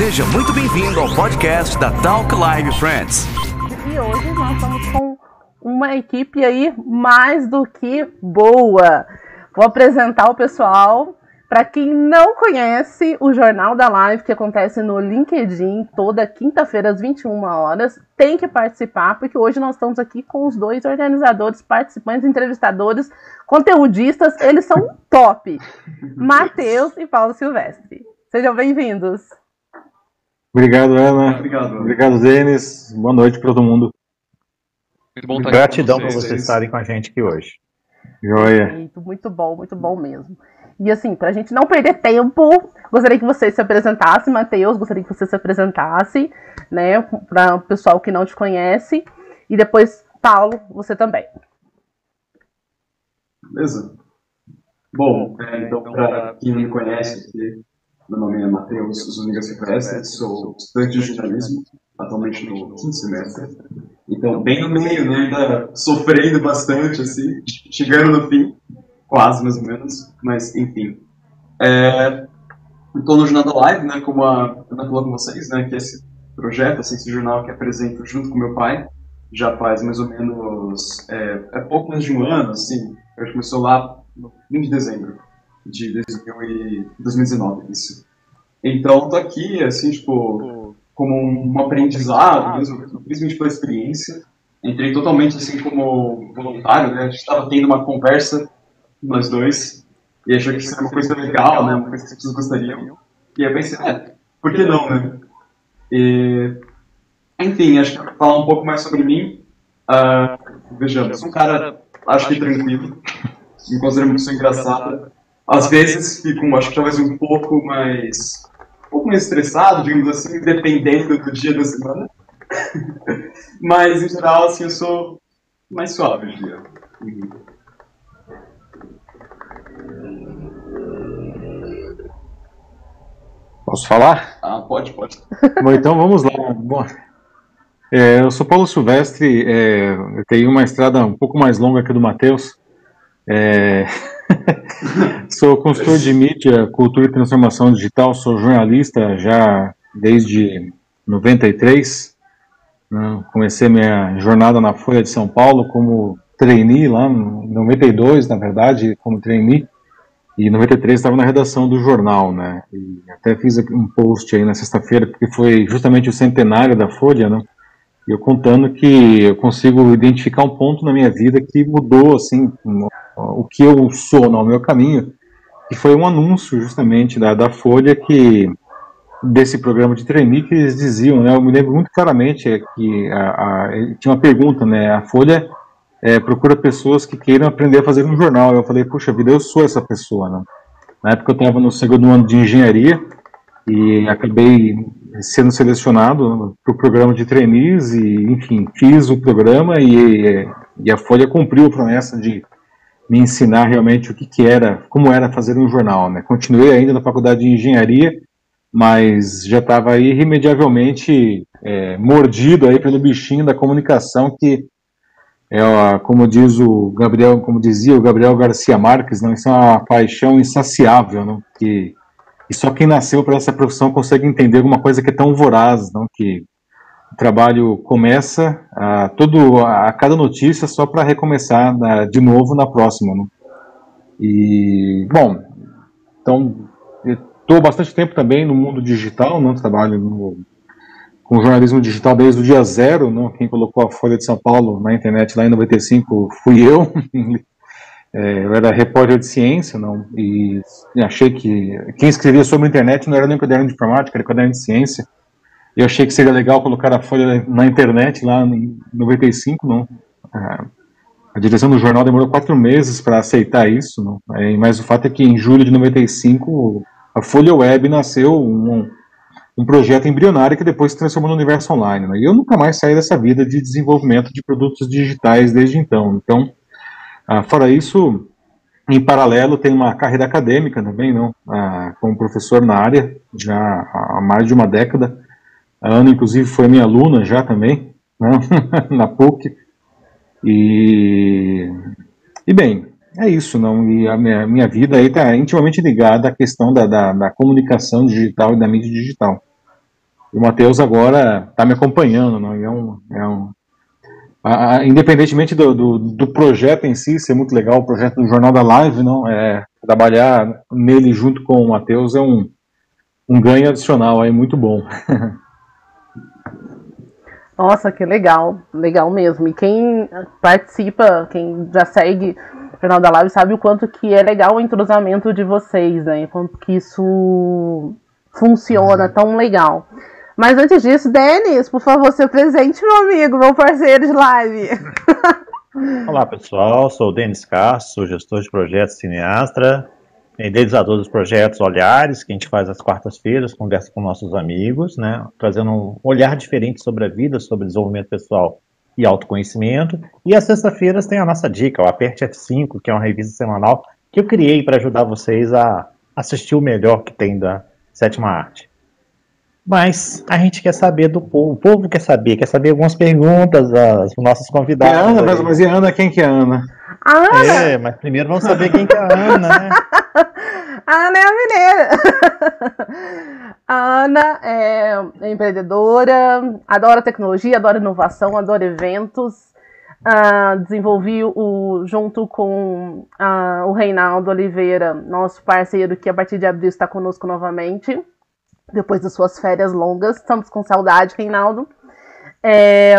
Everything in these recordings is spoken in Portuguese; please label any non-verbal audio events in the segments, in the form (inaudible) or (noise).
Seja muito bem-vindo ao podcast da Talk Live Friends. E hoje nós estamos com uma equipe aí mais do que boa. Vou apresentar o pessoal. Para quem não conhece o Jornal da Live, que acontece no LinkedIn toda quinta-feira às 21 horas, tem que participar, porque hoje nós estamos aqui com os dois organizadores, participantes, entrevistadores, conteudistas, eles são top. (laughs) Matheus e Paulo Silvestre. Sejam bem-vindos. Obrigado, Ana. Obrigado, Obrigado Denis. Boa noite para todo mundo. Muito bom estar Gratidão por vocês estarem com a gente aqui hoje. Joia. Muito, muito bom, muito bom mesmo. E assim, para a gente não perder tempo, gostaria que você se apresentasse, Matheus, gostaria que você se apresentasse, né, para o pessoal que não te conhece. E depois, Paulo, você também. Beleza. Bom, é, então, para quem não me conhece, aqui, meu nome é Matheus Zuniga Silvestre, sou estudante de jornalismo, atualmente no quinto semestre. Então, bem no meio, né, ainda sofrendo bastante, assim, chegando no fim quase mais ou menos, mas enfim. É, Estou no Jornal da Live, né, como a Ana falou com vocês, né, que esse projeto, assim, esse jornal que apresento junto com meu pai, já faz mais ou menos, é, é pouco mais de um ano, assim, eu começou lá no fim de dezembro de 2019, isso. Então, tô aqui, assim, tipo, como um aprendizado, mesmo, principalmente pela experiência. Entrei totalmente, assim, como voluntário, né, a gente estava tendo uma conversa nós dois, e achou que isso era uma coisa legal, né, uma coisa que pessoas gostariam. E eu pensei, é, por que não, né? E, enfim, acho que falar um pouco mais sobre mim, uh, vejamos, um cara, acho que tranquilo, me considero uma pessoa engraçada. Às vezes fico, acho que talvez um pouco mais, um pouco mais estressado, digamos assim, dependendo do dia da semana. (laughs) Mas, em geral, assim, eu sou mais suave hoje em dia. Uhum. Posso falar? Ah, pode, pode. (laughs) Bom, então vamos lá. Bom, é, eu sou Paulo Silvestre, é, eu tenho uma estrada um pouco mais longa que a do Matheus. É, (laughs) (laughs) sou consultor de mídia, cultura e transformação digital, sou jornalista já desde 93. Né, comecei minha jornada na Folha de São Paulo como trainee lá, em 92, na verdade, como trainee. E em 93 estava na redação do jornal, né? E até fiz um post aí na sexta-feira, porque foi justamente o centenário da Folha, né? E eu contando que eu consigo identificar um ponto na minha vida que mudou, assim, o que eu sou no meu caminho, que foi um anúncio justamente da, da Folha que desse programa de trainee que eles diziam, né? Eu me lembro muito claramente que a, a, tinha uma pergunta, né? A Folha é, procura pessoas que queiram aprender a fazer um jornal. Eu falei, puxa vida, eu sou essa pessoa, né? Na época eu estava no segundo ano de engenharia e acabei sendo selecionado para o programa de trainees e, enfim, fiz o programa e, e a Folha cumpriu a promessa de me ensinar realmente o que, que era, como era fazer um jornal, né? Continuei ainda na faculdade de engenharia, mas já estava irremediavelmente é, mordido aí pelo bichinho da comunicação que é, como diz o Gabriel, como dizia o Gabriel Garcia Marques, não, isso é uma paixão insaciável, não, que e só quem nasceu para essa profissão consegue entender alguma coisa que é tão voraz, não, que o trabalho começa a todo a cada notícia só para recomeçar na, de novo na próxima, não. E bom, então estou bastante tempo também no mundo digital, não trabalho no com jornalismo digital desde o dia zero, não? quem colocou a Folha de São Paulo na internet lá em 95 fui eu, (laughs) é, eu era repórter de ciência, não, e achei que quem escrevia sobre a internet não era nem caderno de informática, era caderno de ciência, eu achei que seria legal colocar a Folha na internet lá em 95, não, a, a direção do jornal demorou quatro meses para aceitar isso, não, é, mas o fato é que em julho de 95 a Folha Web nasceu um um projeto embrionário que depois se transformou no universo online. E eu nunca mais saí dessa vida de desenvolvimento de produtos digitais desde então. Então, ah, fora isso, em paralelo, tem uma carreira acadêmica também, não? Ah, como professor na área, já há mais de uma década. A Ana, inclusive, foi minha aluna já também, né? (laughs) na PUC. E, e bem, é isso, não? E a minha, minha vida aí está intimamente ligada à questão da, da, da, comunicação digital e da mídia digital. E o Matheus agora está me acompanhando, não? E é um, é um a, a, independentemente do, do, do, projeto em si ser muito legal, o projeto do Jornal da Live, não é trabalhar nele junto com o Matheus é um, um ganho adicional aí muito bom. (laughs) Nossa, que legal, legal mesmo. E quem participa, quem já segue o Jornal da Live sabe o quanto que é legal o entrosamento de vocês, né? Quanto que isso funciona tão legal. Mas antes disso, Denis, por favor, seu presente, meu amigo, meu parceiro de live. (laughs) Olá, pessoal. Sou o Denis Castro, gestor de projetos cineastra, idealizador dos projetos Olhares, que a gente faz às quartas-feiras, conversa com nossos amigos, né, trazendo um olhar diferente sobre a vida, sobre desenvolvimento pessoal e autoconhecimento. E às sextas-feiras tem a nossa dica, o Aperte F5, que é uma revista semanal que eu criei para ajudar vocês a assistir o melhor que tem da sétima arte. Mas a gente quer saber do povo, o povo quer saber, quer saber algumas perguntas das nossos convidados. É Ana, mas, mas e Ana, quem que é Ana? Ana! É, mas primeiro vamos saber quem que é a Ana, né? (laughs) a Ana é a mineira. (laughs) A Ana é empreendedora, adora tecnologia, adora inovação, adora eventos. Uh, desenvolvi o, junto com uh, o Reinaldo Oliveira, nosso parceiro, que a partir de abril está conosco novamente depois das suas férias longas. Estamos com saudade, Reinaldo. É,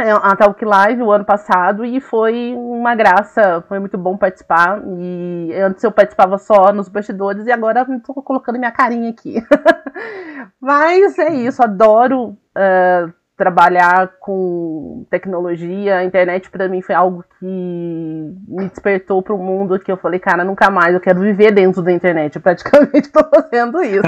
é a Talk Live o ano passado e foi uma graça, foi muito bom participar. E antes eu participava só nos bastidores e agora estou colocando minha carinha aqui. (laughs) Mas é isso, adoro uh, trabalhar com tecnologia, a internet para mim foi algo que me despertou para o mundo que eu falei, cara, nunca mais, eu quero viver dentro da internet. Eu praticamente (laughs) estou fazendo isso.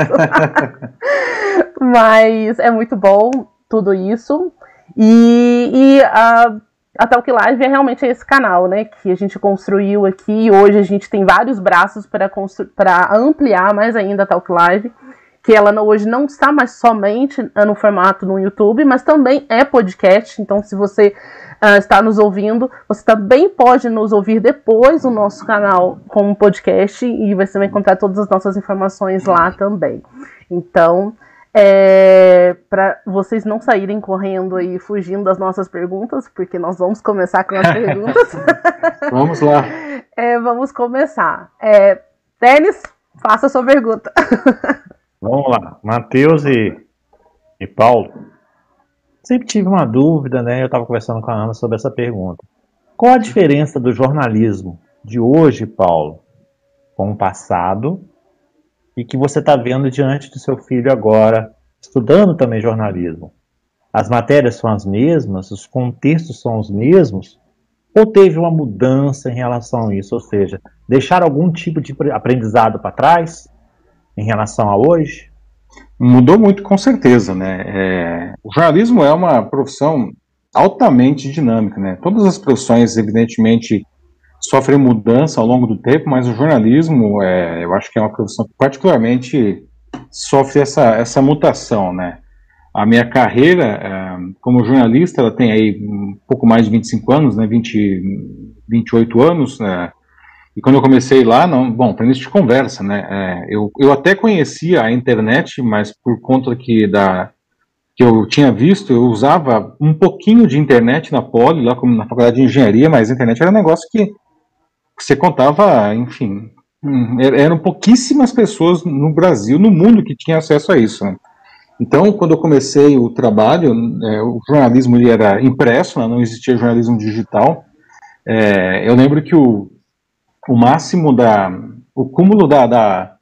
(laughs) Mas é muito bom tudo isso. E, e a, a Talk Live é realmente esse canal, né, que a gente construiu aqui. Hoje a gente tem vários braços para ampliar mais ainda a Talk Live que ela hoje não está mais somente ah, no formato no YouTube, mas também é podcast. Então, se você uh, está nos ouvindo, você também pode nos ouvir depois no nosso canal como podcast e você vai encontrar todas as nossas informações lá também. Então, é, para vocês não saírem correndo e fugindo das nossas perguntas, porque nós vamos começar com as (laughs) perguntas. vamos lá. É, vamos começar. É, Denis, faça a sua pergunta. (laughs) Vamos lá, Matheus e, e Paulo. Sempre tive uma dúvida, né? Eu estava conversando com a Ana sobre essa pergunta. Qual a diferença do jornalismo de hoje, Paulo, com o passado e que você está vendo diante do seu filho agora, estudando também jornalismo? As matérias são as mesmas, os contextos são os mesmos, ou teve uma mudança em relação a isso? Ou seja, deixar algum tipo de aprendizado para trás? Em relação a hoje? Mudou muito, com certeza, né? É, o jornalismo é uma profissão altamente dinâmica, né? Todas as profissões, evidentemente, sofrem mudança ao longo do tempo, mas o jornalismo, é, eu acho que é uma profissão que particularmente sofre essa, essa mutação, né? A minha carreira é, como jornalista, ela tem aí um pouco mais de 25 anos, né? 20, 28 anos, né? E quando eu comecei lá, não, bom, para início de conversa, né? É, eu, eu até conhecia a internet, mas por conta que da que eu tinha visto, eu usava um pouquinho de internet na Poli, lá como na faculdade de engenharia, mas a internet era um negócio que você contava, enfim, hum, eram pouquíssimas pessoas no Brasil, no mundo que tinham acesso a isso. Né? Então, quando eu comecei o trabalho, é, o jornalismo era impresso, né? não existia jornalismo digital. É, eu lembro que o, o máximo da. o cúmulo da, da,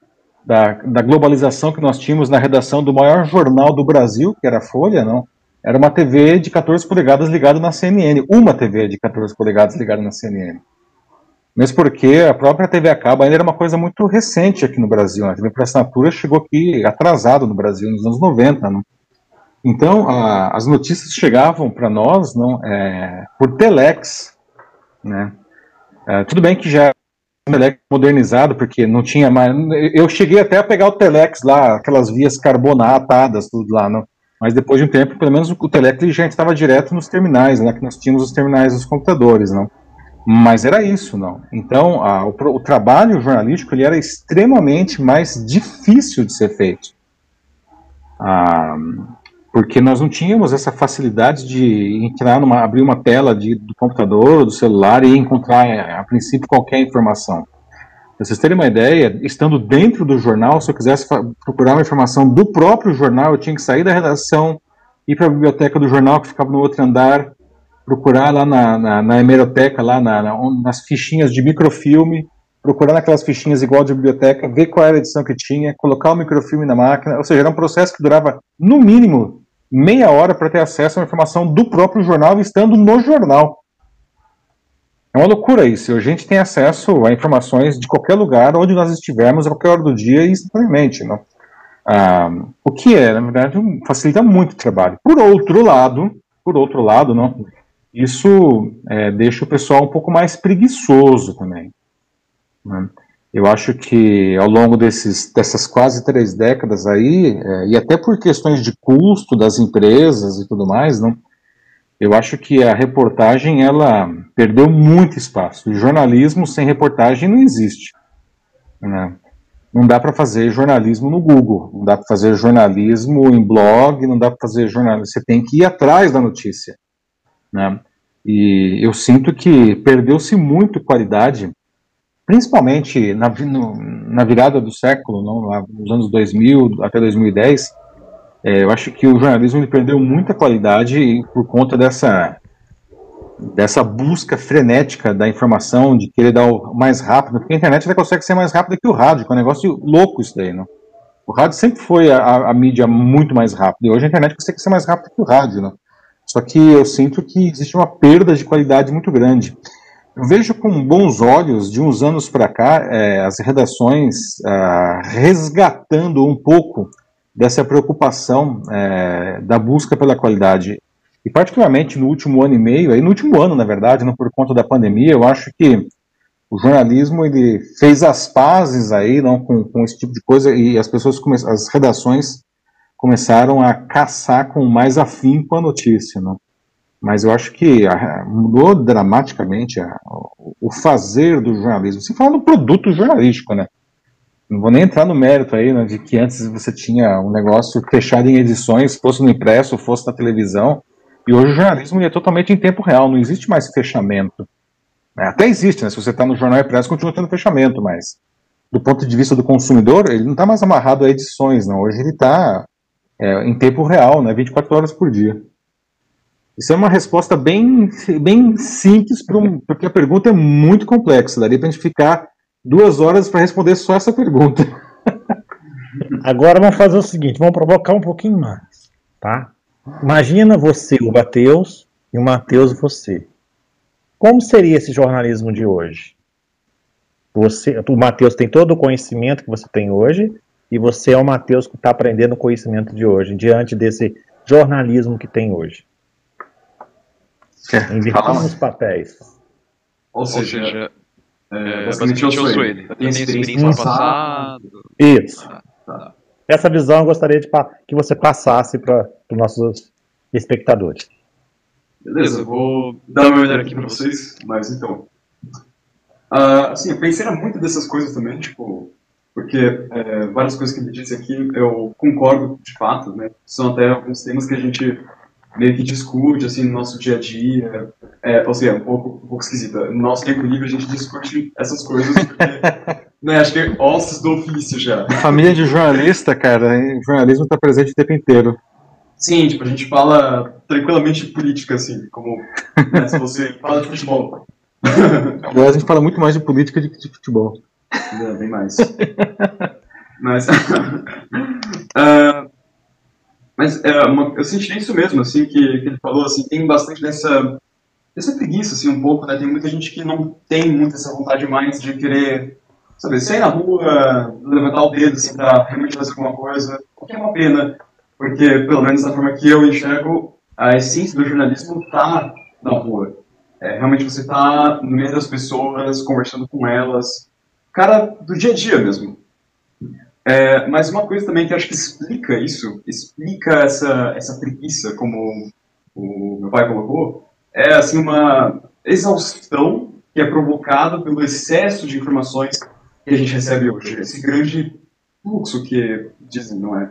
da, da, globalização que nós tínhamos na redação do maior jornal do Brasil, que era a Folha, não? Era uma TV de 14 polegadas ligada na CNN. Uma TV de 14 polegadas ligada na CNN. Mesmo porque a própria TV a cabo ainda era uma coisa muito recente aqui no Brasil. Né? A TV por assinatura chegou aqui atrasado no Brasil, nos anos 90. Não? Então, a, as notícias chegavam para nós não, é, por telex. Né? É, tudo bem que já Telex modernizado, porque não tinha mais. Eu cheguei até a pegar o Telex lá, aquelas vias carbonatadas, tudo lá, não. Mas depois de um tempo, pelo menos o Telex já estava direto nos terminais, né? Que nós tínhamos os terminais dos computadores, não. Mas era isso, não. Então, a, o, o, trabalho jornalístico ele era extremamente mais difícil de ser feito. Ah, porque nós não tínhamos essa facilidade de entrar numa, abrir uma tela de, do computador, do celular e encontrar, a princípio, qualquer informação. Para vocês terem uma ideia, estando dentro do jornal, se eu quisesse procurar uma informação do próprio jornal, eu tinha que sair da redação, ir para a biblioteca do jornal, que ficava no outro andar, procurar lá na, na, na hemeroteca, lá na, na, nas fichinhas de microfilme, procurar naquelas fichinhas igual de biblioteca, ver qual era a edição que tinha, colocar o microfilme na máquina, ou seja, era um processo que durava, no mínimo, meia hora para ter acesso a uma informação do próprio jornal, estando no jornal. É uma loucura isso. A gente tem acesso a informações de qualquer lugar, onde nós estivermos, a qualquer hora do dia, instantaneamente. Não? Ah, o que é, na verdade, facilita muito o trabalho. Por outro lado, por outro lado, não, isso é, deixa o pessoal um pouco mais preguiçoso também. Né? Eu acho que ao longo desses, dessas quase três décadas aí, é, e até por questões de custo das empresas e tudo mais, não, eu acho que a reportagem ela perdeu muito espaço. O jornalismo sem reportagem não existe. Né? Não dá para fazer jornalismo no Google, não dá para fazer jornalismo em blog, não dá para fazer jornalismo. Você tem que ir atrás da notícia. Né? E eu sinto que perdeu-se muito qualidade principalmente na, no, na virada do século, não, nos anos 2000 até 2010, é, eu acho que o jornalismo perdeu muita qualidade por conta dessa dessa busca frenética da informação, de querer dar o mais rápido, porque a internet até consegue ser mais rápida que o rádio, que é um negócio louco isso daí, não? O rádio sempre foi a, a mídia muito mais rápida, e hoje a internet consegue ser mais rápida que o rádio, não? Só que eu sinto que existe uma perda de qualidade muito grande. Eu vejo com bons olhos, de uns anos para cá, é, as redações ah, resgatando um pouco dessa preocupação é, da busca pela qualidade. E particularmente no último ano e meio, aí no último ano, na verdade, não por conta da pandemia, eu acho que o jornalismo ele fez as pazes aí não com, com esse tipo de coisa e as pessoas as redações começaram a caçar com mais afim com a notícia, não? Mas eu acho que a, mudou dramaticamente a, o fazer do jornalismo. Se fala no produto jornalístico, né? Não vou nem entrar no mérito aí, né, de que antes você tinha um negócio fechado em edições, fosse no impresso, fosse na televisão, e hoje o jornalismo é totalmente em tempo real, não existe mais fechamento. É, até existe, né? Se você está no jornal impresso, continua tendo fechamento, mas do ponto de vista do consumidor, ele não está mais amarrado a edições, não. Hoje ele está é, em tempo real, né? 24 horas por dia. Isso é uma resposta bem, bem simples, um, porque a pergunta é muito complexa. Daria para a gente ficar duas horas para responder só essa pergunta. (laughs) Agora vamos fazer o seguinte: vamos provocar um pouquinho mais. Tá? Imagina você, o Matheus, e o Matheus, você. Como seria esse jornalismo de hoje? Você, o Matheus tem todo o conhecimento que você tem hoje, e você é o Matheus que está aprendendo o conhecimento de hoje, diante desse jornalismo que tem hoje. (laughs) Invertamos os papéis. Ou seja, Ou seja é, é, basicamente eu sou ele. Eu tenho experiência no passado. Isso. Ah, tá. Essa visão eu gostaria de que você passasse para os nossos espectadores. Beleza, eu vou dar uma olhada aqui para vocês, mas então. Uh, assim, eu pensei muito dessas coisas também, tipo, porque é, várias coisas que ele disse aqui eu concordo de fato, né? São até alguns temas que a gente meio que discute, assim, no nosso dia a dia. É, ou seja, um pouco, um pouco esquisita. No nosso tempo livre a gente discute essas coisas porque, (laughs) né, acho que é ossos do ofício já. Família de jornalista, cara, o jornalismo está presente o tempo inteiro. Sim, tipo, a gente fala tranquilamente de política, assim, como né, se você fala de futebol. (laughs) Aliás, a gente fala muito mais de política do que de futebol. É, bem mais. (laughs) Mas. uh, Mas é, uma, eu senti isso mesmo, assim, que, que, ele falou, assim, tem bastante dessa, dessa preguiça, assim, um pouco, né? Tem muita gente que não tem muito essa vontade mais de querer, sabe, sair na rua, levantar o dedo, assim, pra realmente fazer alguma coisa, o que é uma pena, porque, pelo menos da forma que eu enxergo, a essência do jornalismo tá na rua. É, realmente você tá no meio das pessoas, conversando com elas, cara do dia a dia mesmo. É, mas uma coisa também que acho que explica isso, explica essa, essa preguiça, como o meu pai colocou, é assim uma exaustão que é provocada pelo excesso de informações que a gente recebe hoje. Esse grande fluxo que dizem, não é?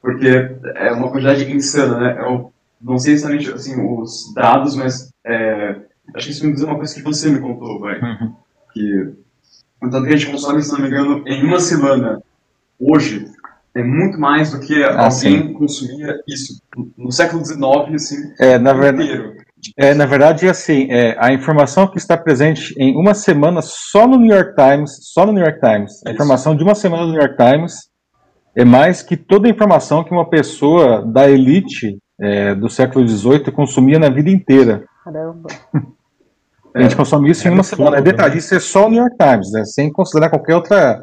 Porque é uma quantidade insana, né? Eu não sei exatamente assim, os dados, mas é, acho que isso me diz uma coisa que você me contou, vai. Uhum. Que o tanto que a gente consome, se não me engano, em uma semana, hoje, é muito mais do que Ah, alguém sim. consumia isso. No século XIX, assim, É, na verdade, inteiro. é, na verdade, assim, é, a informação que está presente em uma semana só no New York Times, só no New York Times, a informação de uma semana no New York Times é mais que toda a informação que uma pessoa da elite é, do século XVIII consumia na vida inteira. Caramba. (laughs) A gente consome isso É em uma absurdo, semana. É né? detalhe, isso é só o New York Times, né, sem considerar qualquer outra,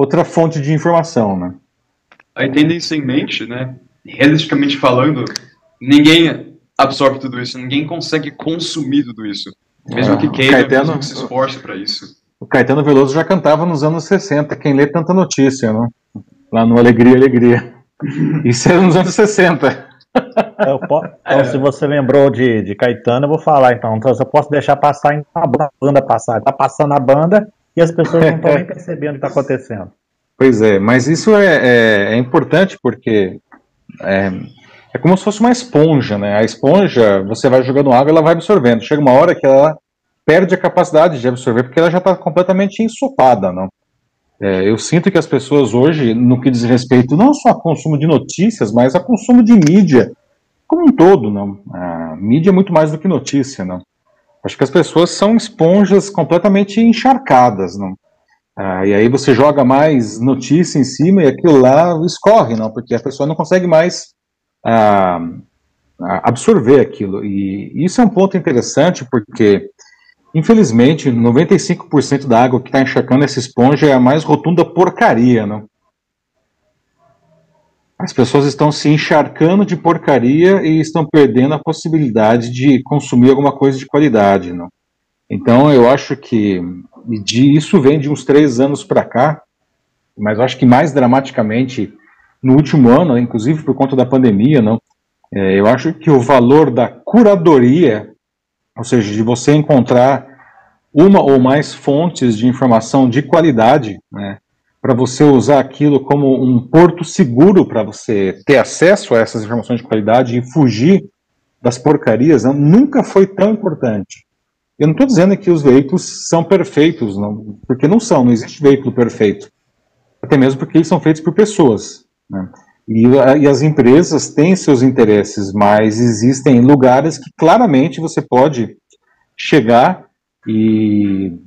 outra fonte de informação. Né? Aí tendo isso em mente, né, realisticamente falando, ninguém absorve tudo isso, ninguém consegue consumir tudo isso. Mesmo Ah, que o queira, Caetano- mesmo que se esforce para isso. O Caetano Veloso já cantava nos anos 60, quem lê tanta notícia, né? lá no Alegria, Alegria. (laughs) Isso era nos anos 60. Eu po- Então, se você lembrou de, de Caetano, eu vou falar então. Então, eu posso deixar passar em a banda passar. Tá passando a banda e as pessoas não estão nem percebendo o que está acontecendo. Pois é, mas isso é, é- é importante porque é, é como se fosse uma esponja, né? A esponja, você vai jogando água, ela vai absorvendo. Chega uma hora que ela perde a capacidade de absorver porque ela já está completamente ensopada, não? É, eu sinto que as pessoas hoje, no que diz respeito não só a consumo de notícias, mas a consumo de mídia como um todo, não? A mídia é muito mais do que notícia, não? Acho que as pessoas são esponjas completamente encharcadas, não? Ah, e aí você joga mais notícia em cima e aquilo lá escorre, não? Porque a pessoa não consegue mais ah, ah, absorver aquilo. E isso é um ponto interessante porque, infelizmente, 95% da água que está encharcando essa esponja é a mais rotunda porcaria, não? As pessoas estão se encharcando de porcaria e estão perdendo a possibilidade de consumir alguma coisa de qualidade, não? Então eu acho que de, isso vem de uns três anos para cá, mas eu acho que mais dramaticamente no último ano, inclusive por conta da pandemia, não? É, eu acho que o valor da curadoria, ou seja, de você encontrar uma ou mais fontes de informação de qualidade, né, para você usar aquilo como um porto seguro para você ter acesso a essas informações de qualidade e fugir das porcarias, não, nunca foi tão importante. Eu não estou dizendo que os veículos são perfeitos, não, porque não são, não existe veículo perfeito. Até mesmo porque eles são feitos por pessoas. Né? E, e as empresas têm seus interesses, mas existem lugares que claramente você pode chegar e,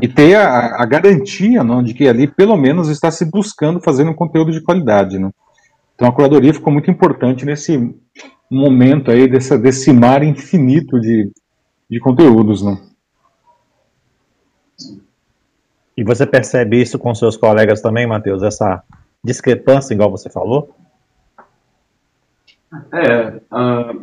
e ter a, a garantia não, de que ali pelo menos está se buscando fazer um conteúdo de qualidade. Não? Então a curadoria ficou muito importante nesse momento aí, dessa, desse mar infinito de, de conteúdos. Não? E você percebe isso com seus colegas também, Matheus? Essa discrepância, igual você falou? É, ah,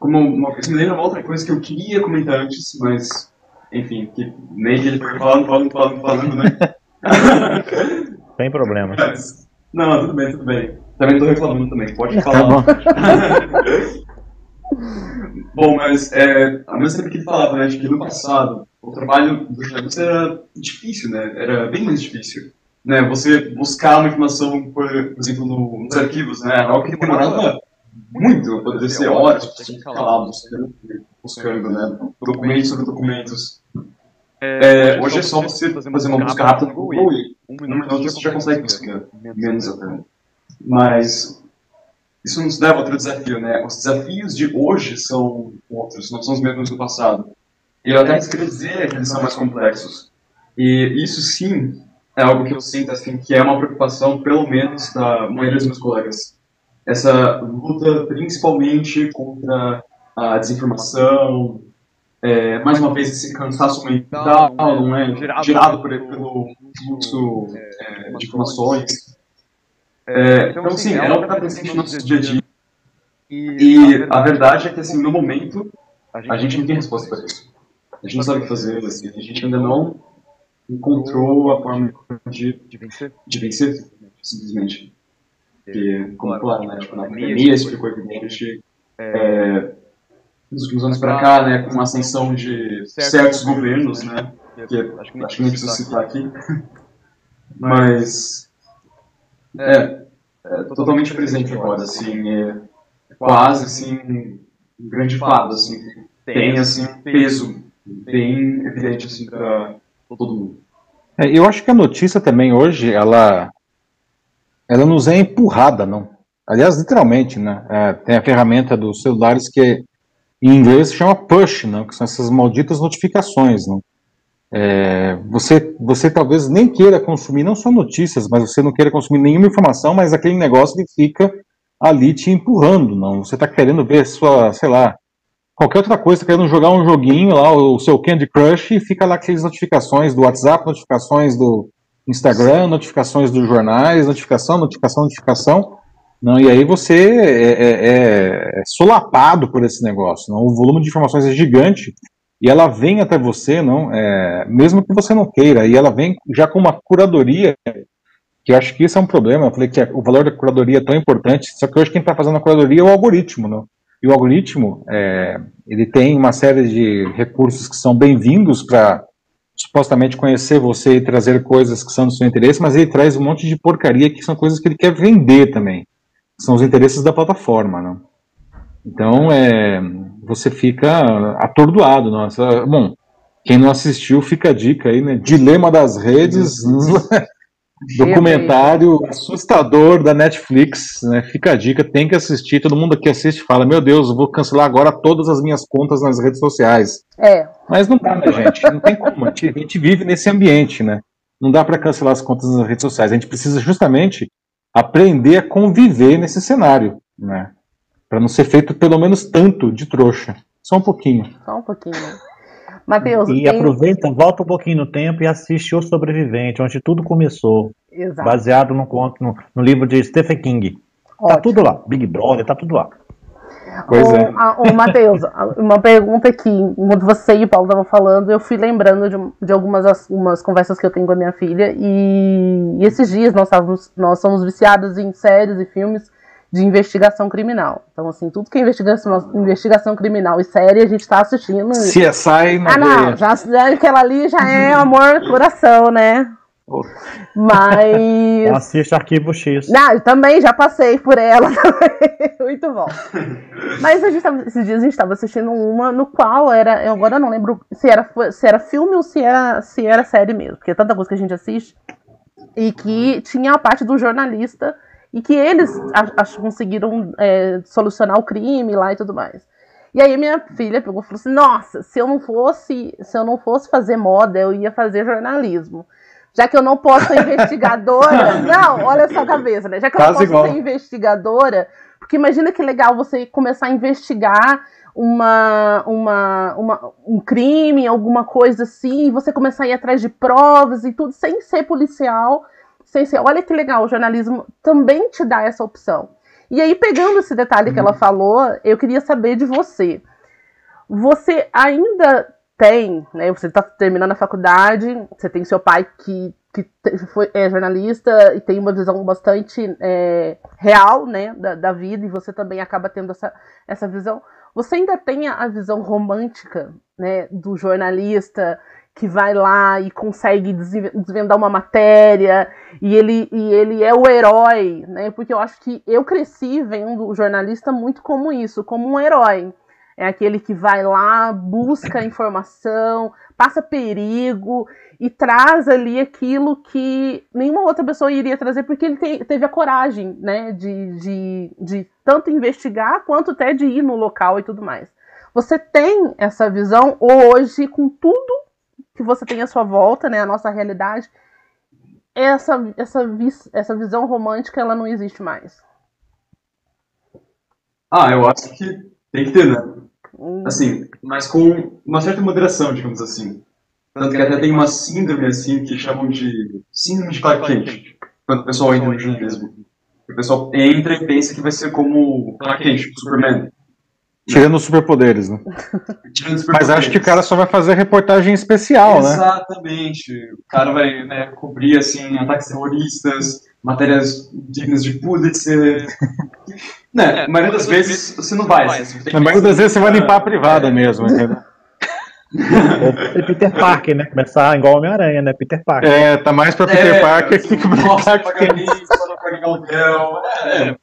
como uma coisa, me lembra uma outra coisa que eu queria comentar antes, mas, enfim, que que ele foi falando, falando, falando, falando, né? (laughs) Sem problema. Não, tudo bem, tudo bem. Também tô reclamando também, pode falar. Tá bom. (laughs) Bom, mas é, ao mesmo tempo que ele falava, né, de que no passado o trabalho do jornalista era difícil, né, era bem mais difícil. Né, você buscar uma informação, por, exemplo, no- nos arquivos, né, algo que demorava muito, poderia ser horas, tinha que ficar lá buscando, buscando né, documentos sobre documentos. É, hoje é só você fazer uma busca rápida no Google e um minuto você já consegue buscar, menos até. Mas isso nos leva a outro desafio, né? Os desafios de hoje são outros, não são os mesmos do passado. E eu até queria dizer que eles são mais complexos. E isso sim é algo que eu sinto assim que é uma preocupação, pelo menos da maioria dos meus colegas. Essa luta principalmente contra a desinformação, é, mais uma vez esse cansaço mental, não é? Gerado por, pelo fluxo é, de informações. É, então, sim, é algo que está presente no nosso dia a dia. E a verdade é que, assim, no momento, a gente não tem resposta para isso. A gente não sabe o que fazer, assim, a gente ainda não encontrou a forma de, de vencer, simplesmente. Porque, como claro, né, tipo, na pandemia isso ficou evidente, é, nos últimos anos para cá, né, com a ascensão de certos governos, né, que acho que nem preciso citar aqui, (laughs) mas, é, é, totalmente presente agora, assim, é quase, assim, um grande fato, assim, tem, assim, um peso bem evidente, assim, para todo mundo. É, eu acho que a notícia também hoje, ela, ela nos é empurrada, não? Aliás, literalmente, né? É, tem a ferramenta dos celulares que em inglês se chama push, não? Que são essas malditas notificações, não? É, você, você talvez nem queira consumir não só notícias, mas você não queira consumir nenhuma informação, mas aquele negócio que fica ali te empurrando, não? Você está querendo ver sua, sei lá, qualquer outra coisa, tá querendo jogar um joguinho lá, o seu Candy Crush, e fica lá aquelas notificações do WhatsApp, notificações do Instagram, notificações dos jornais, notificação, notificação, notificação. Não, e aí você é, é, é, solapado por esse negócio. Não? O volume de informações é gigante e ela vem até você, não, é, mesmo que você não queira, e ela vem já com uma curadoria, que eu acho que isso é um problema. Eu falei que o valor da curadoria é tão importante, só que hoje quem está fazendo a curadoria é o algoritmo, não? E o algoritmo, é, ele tem uma série de recursos que são bem-vindos para supostamente conhecer você e trazer coisas que são do seu interesse, mas ele traz um monte de porcaria que são coisas que ele quer vender também. São os interesses da plataforma, não? Então, é, você fica atordoado. Nossa. Bom, quem não assistiu, fica a dica aí, né? Dilema das Redes, (laughs) documentário assustador da Netflix, né? Fica a dica, tem que assistir. Todo mundo aqui assiste e fala: Meu Deus, vou cancelar agora todas as minhas contas nas redes sociais. É. Mas não dá, né, gente? Não tem como. A gente, a gente vive nesse ambiente, né? Não dá para cancelar as contas nas redes sociais. A gente precisa justamente aprender a conviver nesse cenário, né? Para não ser feito pelo menos tanto de trouxa. Só um pouquinho. Só um pouquinho. Matheus. E tem... aproveita, volta um pouquinho no tempo e assiste O Sobrevivente, onde tudo começou. Exato. Baseado no, no, no livro de Stephen King. Tá Ótimo. Tá tudo lá. Big Brother, tá tudo lá. Pois é. Ô, Matheus, uma pergunta aqui. Enquanto você e o Paulo estavam falando, eu fui lembrando de, de algumas umas conversas que eu tenho com a minha filha. E, e esses dias nós, estávamos, nós somos viciados em séries e filmes de investigação criminal. Então, assim, tudo que é investigação, investigação criminal e série, a gente está assistindo. CSI na Ah, não, já, já, aquela ali já é amor coração, né? Mas. (laughs) Assiste Arquivo X. Não, também já passei por ela (laughs) Muito bom. Mas a gente tava, esses dias a gente estava assistindo uma no qual era. Eu agora não lembro se era, se era filme ou se era, se era série mesmo. Porque é tanta coisa que a gente assiste. E que tinha a parte do jornalista e que eles conseguiram é, solucionar o crime lá e tudo mais. E aí minha filha pegou e falou assim: Nossa, se eu não fosse, se eu não fosse fazer moda, eu ia fazer jornalismo. Já que eu não posso ser investigadora. (laughs) não, olha essa cabeça, né? Já que eu não posso igual. ser investigadora, porque imagina que legal você começar a investigar uma, uma, uma, um crime, alguma coisa assim, e você começar a ir atrás de provas e tudo, sem ser policial olha que legal, o jornalismo também te dá essa opção. E aí, pegando esse detalhe que ela uhum. falou, eu queria saber de você. Você ainda tem, né? Você está terminando a faculdade, você tem seu pai que, que foi, é jornalista e tem uma visão bastante é, real, né, da, da, vida, e você também acaba tendo essa, essa visão. Você ainda tem a visão romântica, né, do jornalista que vai lá e consegue desvendar uma matéria e ele, e ele é o herói, né? Porque eu acho que eu cresci vendo o jornalista muito como isso, como um herói. É aquele que vai lá, busca informação, passa perigo e traz ali aquilo que nenhuma outra pessoa iria trazer, porque ele te, teve a coragem, né, de, de, de tanto investigar quanto até de ir no local e tudo mais. Você tem essa visão hoje com tudo que você tem à sua volta, né, a nossa realidade, essa, essa, essa visão romântica ela não existe mais. Ah, eu acho que tem que ter, né? Hum. Assim, mas com uma certa moderação, digamos assim. Tanto que até tem uma síndrome, assim, que chamam de síndrome de Clark Kent, quando o pessoal entra no jornalismo. O pessoal entra e pensa que vai ser como Clark Kent, tipo Superman. Tirando os superpoderes, né? (laughs) Tirando Mas acho que o cara só vai fazer reportagem especial, Exatamente. né? Exatamente. O cara vai né, cobrir assim, ataques terroristas, matérias dignas de Pulitzer. né, a maioria das vezes você não vai. Assim, a maioria das vezes você vai limpar a privada (laughs) é. mesmo, entendeu? Ou Peter Parker, né? Começar igual Homem-Aranha, né? Peter Parker. É, tá mais pra Peter é, Parker que pra Clark pagar aluguel. É,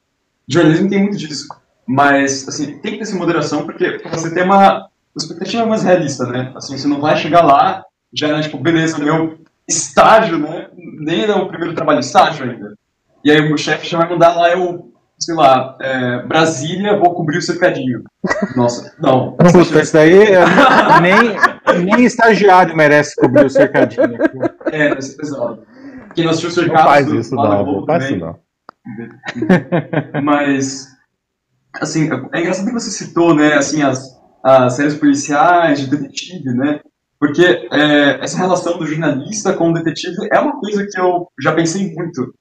jornalismo tem muito disso. Mas, assim, tem que ter essa moderação, porque você tem uma expectativa mais realista, né? Assim, você não vai chegar lá, já, né, tipo, beleza, meu estágio, né? Nem é o primeiro trabalho, estágio ainda. E aí o chefe já vai mandar lá eu, sei lá, é, Brasília, vou cobrir o cercadinho. Nossa, não. Puta, isso daí é, nem, nem estagiário merece cobrir o cercadinho. É, pesado. Quem não assistiu o Não cercado... faz isso, não. Não faz isso, não. Mas, assim, é engraçado que você citou, né, assim, as, as séries policiais, de detetive, né? Porque é, essa relação do jornalista com o detetive é uma coisa que eu já pensei muito.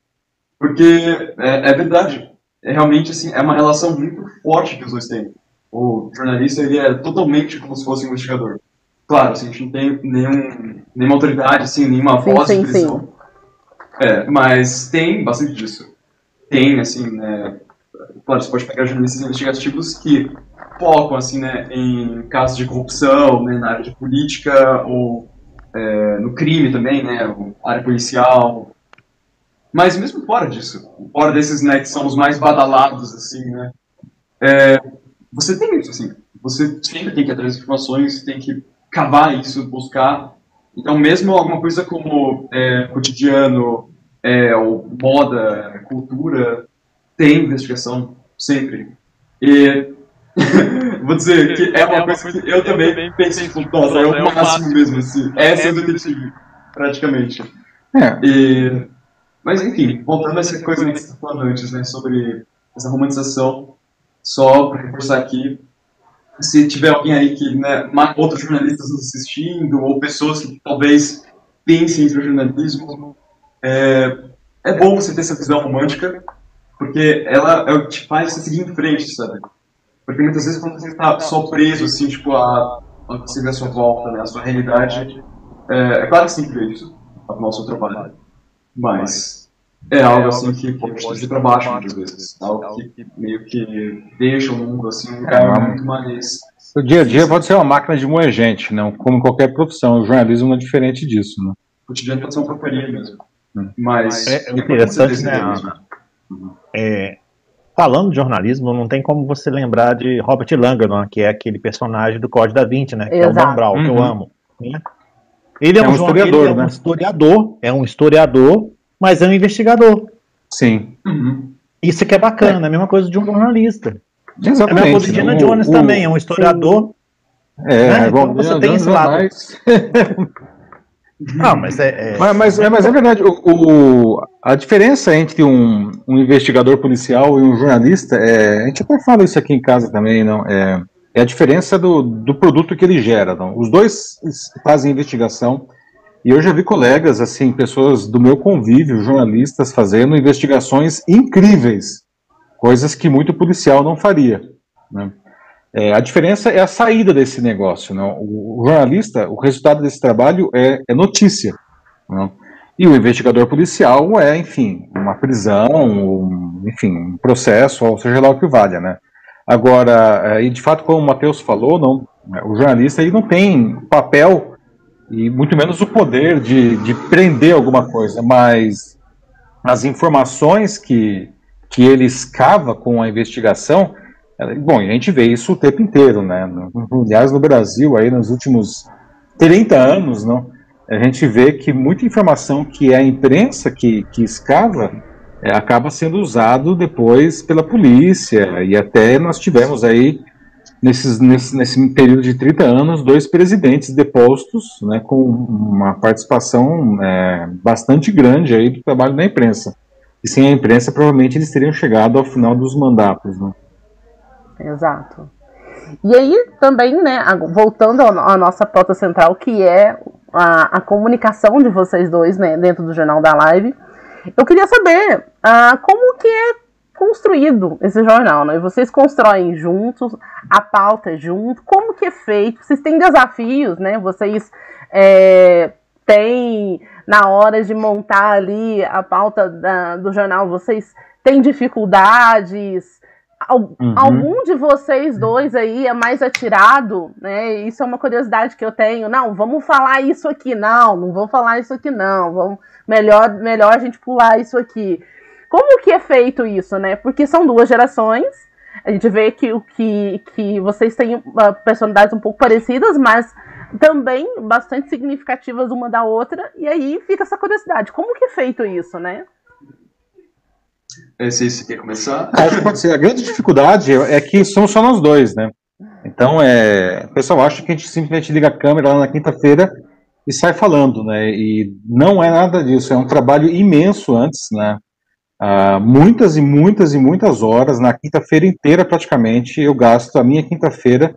Porque é, é verdade. É realmente, assim, é uma relação muito forte que os dois têm. O jornalista, ele é totalmente como se fosse um investigador. Claro, assim, a gente não tem nenhum, nenhuma autoridade, assim, nenhuma Sim, voz sim, de prisão. É, mas tem bastante disso. Tem, assim, né? Claro, você pode pegar jornalistas investigativos que focam, assim, né, em casos de corrupção, né, na área de política ou é, no crime também, né, área policial. Mas mesmo fora disso, fora desses, né, que são os mais badalados, assim, né, é, você tem isso, assim, você sempre tem que ir atrás de informações, tem que cavar isso, buscar. Então, mesmo alguma coisa como é, cotidiano, é, ou moda, cultura, tem investigação sempre. E (laughs) vou dizer que é uma coisa que eu também pensei, tipo, nossa, é o máximo mesmo, assim, é ser detetive, praticamente. É, E, mas enfim, voltando a essa coisa que você estava falando antes, né, sobre essa romantização, só para reforçar aqui, se tiver alguém aí que, né, ma- outros jornalistas nos assistindo, ou pessoas que talvez pensem sobre jornalismo, é, é bom você ter essa visão romântica, porque ela é o que te faz você seguir em frente, sabe? Porque muitas vezes quando você está só preso, assim, tipo, a, a você vê a sua volta, né, a sua realidade, é, é claro que você tem que ver isso, é o seu trabalho. Mas é algo assim que pode te trazer pra baixo muitas vezes. Algo que meio que deixa o mundo assim um lugar muito mais. o dia a dia pode ser uma máquina de moer gente, não? como qualquer profissão. O jornalismo não é diferente disso. Né? O cotidiano pode ser uma porcaria mesmo. Hum. Mas. É interessante, né? É, falando de jornalismo, não tem como você lembrar de Robert Langdon, que é aquele personagem do Código da Vinci, né? Que é o Exato. Dan Brown, que eu Uhum. amo. né? Ele é, É um, um historiador, ele é um né? historiador, é um historiador, mas é um investigador. Sim, Uhum. Isso que é bacana, é a mesma coisa de um jornalista. É a mesma exatamente. coisa de Indiana Jones o- também, é um historiador. É, né? bom, Então você tem Jones esse é lado. (laughs) Ah, mas é. é- Mas, mas, é, mas é verdade, o, o- a diferença entre um, um investigador policial e um jornalista, é, a gente até fala isso aqui em casa também, não, é, é a diferença do, do produto que ele gera. Não? Os dois fazem investigação, e eu já vi colegas, assim, pessoas do meu convívio, jornalistas, fazendo investigações incríveis, coisas que muito policial não faria. Né? É, a diferença é a saída desse negócio. Não? O, o jornalista, o resultado desse trabalho é, é notícia. Não? E o investigador policial é, enfim, uma prisão, um, enfim, um processo, ou seja lá o que valha, né? Agora, é, e de fato, como o Matheus falou, não, o jornalista ele não tem papel e muito menos o poder de, de prender alguma coisa, mas as informações que, que ele escava com a investigação, bom, e a gente vê isso o tempo inteiro, né? Aliás, no Brasil, aí nos últimos 30 anos, não, a gente vê que muita informação que é a imprensa que, que escava é, acaba sendo usado depois pela polícia, e até nós tivemos aí, nesses, nesse, nesse período de 30 anos, dois presidentes depostos, né, com uma participação é, bastante grande aí do trabalho da imprensa. E sem a imprensa, provavelmente eles teriam chegado ao final dos mandatos. Né? Exato. E aí também, né, voltando à nossa pauta central, que é a, a comunicação de vocês dois, né, dentro do Jornal da Live, eu queria saber ah, como que é construído esse jornal, né? Vocês constroem juntos, a pauta é junto, como que é feito? Vocês têm desafios, né? Vocês é, têm, na hora de montar ali a pauta da- do jornal, vocês têm dificuldades? Uhum. Algum de vocês dois aí é mais atirado, né? Isso é uma curiosidade que eu tenho. Não, vamos falar isso aqui, não, não vou falar isso aqui, não. Vamos, melhor, melhor a gente pular isso aqui. Como que é feito isso, né? Porque são duas gerações. A gente vê que, que, que vocês têm uh, personalidades um pouco parecidas, mas também bastante significativas uma da outra. E aí fica essa curiosidade. Como que é feito isso, né? É, se você quer começar? Acho que pode ser. A grande dificuldade é que somos só nós dois, né? Então, é, o pessoal acha que a gente simplesmente liga a câmera lá na quinta-feira e sai falando, né? E não é nada disso, é um trabalho imenso antes, né? Ah, muitas e muitas e muitas horas, na quinta-feira inteira praticamente, eu gasto a minha quinta-feira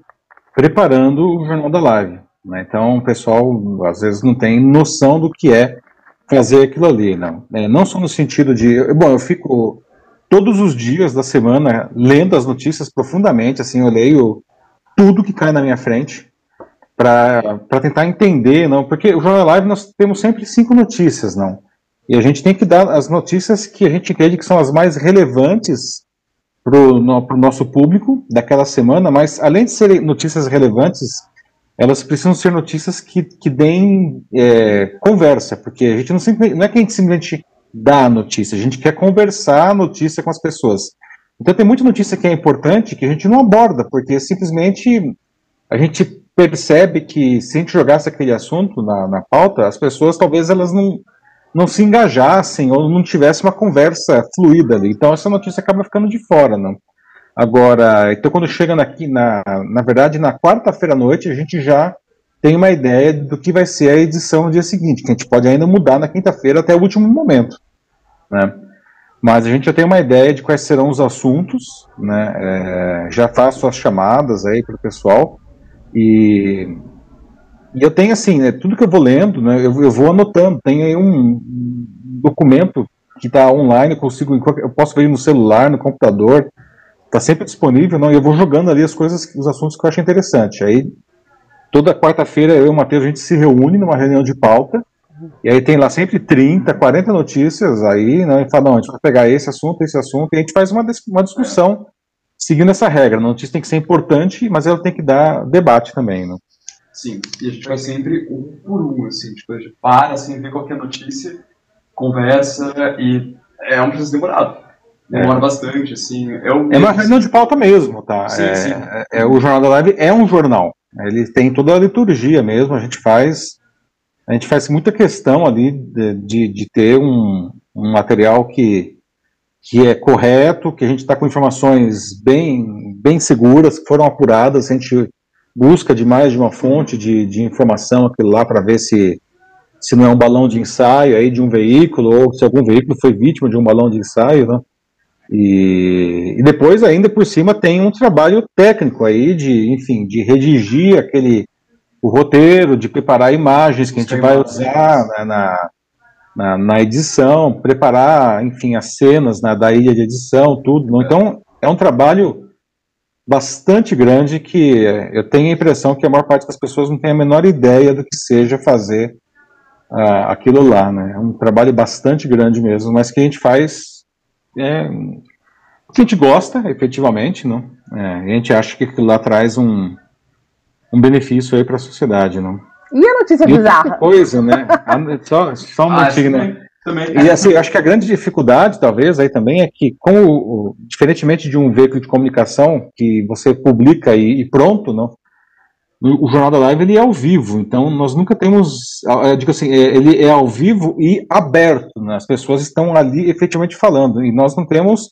preparando o Jornal da Live. Né? Então, o pessoal às vezes não tem noção do que é fazer aquilo ali, não. É, não só no sentido de. Bom, eu fico todos os dias da semana lendo as notícias profundamente, assim, eu leio tudo que cai na minha frente para tentar entender, não, porque o Jornal Live nós temos sempre cinco notícias, não, e a gente tem que dar as notícias que a gente entende que são as mais relevantes para o no, nosso público daquela semana, mas além de serem notícias relevantes, elas precisam ser notícias que, que deem é, conversa, porque a gente não, sempre, não é que a gente simplesmente dá a notícia, a gente quer conversar a notícia com as pessoas. Então tem muita notícia que é importante que a gente não aborda, porque simplesmente a gente percebe que se a gente jogasse aquele assunto na, na pauta, as pessoas talvez elas não, não se engajassem ou não tivesse uma conversa fluida ali. Então essa notícia acaba ficando de fora, não? Agora, então quando chega aqui, na, na verdade, na quarta-feira à noite, a gente já tem uma ideia do que vai ser a edição no dia seguinte, que a gente pode ainda mudar na quinta-feira até o último momento. Né? Mas a gente já tem uma ideia de quais serão os assuntos, né? É, já faço as chamadas aí para o pessoal e, e, eu tenho assim, né, tudo que eu vou lendo, né, eu, eu vou anotando. Tem aí um documento que está online, eu consigo, eu posso ver no celular, no computador, está sempre disponível, não, e eu vou jogando ali as coisas, os assuntos que eu acho interessante. Aí, toda quarta-feira, eu e o Matheus, a gente se reúne numa reunião de pauta, e aí tem lá sempre 30, 40 notícias, aí, né, e fala, não, a gente vai pegar esse assunto, esse assunto, e a gente faz uma, uma discussão seguindo essa regra. A notícia tem que ser importante, mas ela tem que dar debate também, né? Sim, e a gente vai sempre um por um, assim, tipo, a gente para, assim, vê qualquer notícia, conversa, e é um processo demorado demora é. bastante, assim. Eu, é uma reunião de pauta mesmo, tá? Sim, é, sim. É, é, o Jornal da Live é um jornal. Ele tem toda a liturgia mesmo, a gente faz. A gente faz muita questão ali de, de, de ter um, um material que, que é correto, que a gente está com informações bem, bem seguras, que foram apuradas, a gente busca de mais de uma fonte de, de informação aquilo lá para ver se, se não é um balão de ensaio aí de um veículo, ou se algum veículo foi vítima de um balão de ensaio, né? E, e, depois, ainda por cima, tem um trabalho técnico aí de, enfim, de redigir aquele o roteiro, de preparar imagens que a gente vai usar né, na, na, na, edição, preparar, enfim, as cenas né, da ilha de edição, tudo. Então, é um trabalho bastante grande que eu tenho a impressão que a maior parte das pessoas não tem a menor ideia do que seja fazer uh, aquilo lá, né? É um trabalho bastante grande mesmo, mas que a gente faz é, que a gente gosta, efetivamente, não? É, a gente acha que aquilo lá traz um, um benefício aí para a sociedade, não? E a notícia e bizarra? coisa, né? só, só um ah, né? Também. E assim, acho que a grande dificuldade, talvez, aí também é que, como, diferentemente de um veículo de comunicação que você publica e, e pronto, não? O Jornal da Live ele é ao vivo, então nós nunca temos, digo assim, é, ele é ao vivo e aberto, né? as pessoas estão ali efetivamente falando, e nós não temos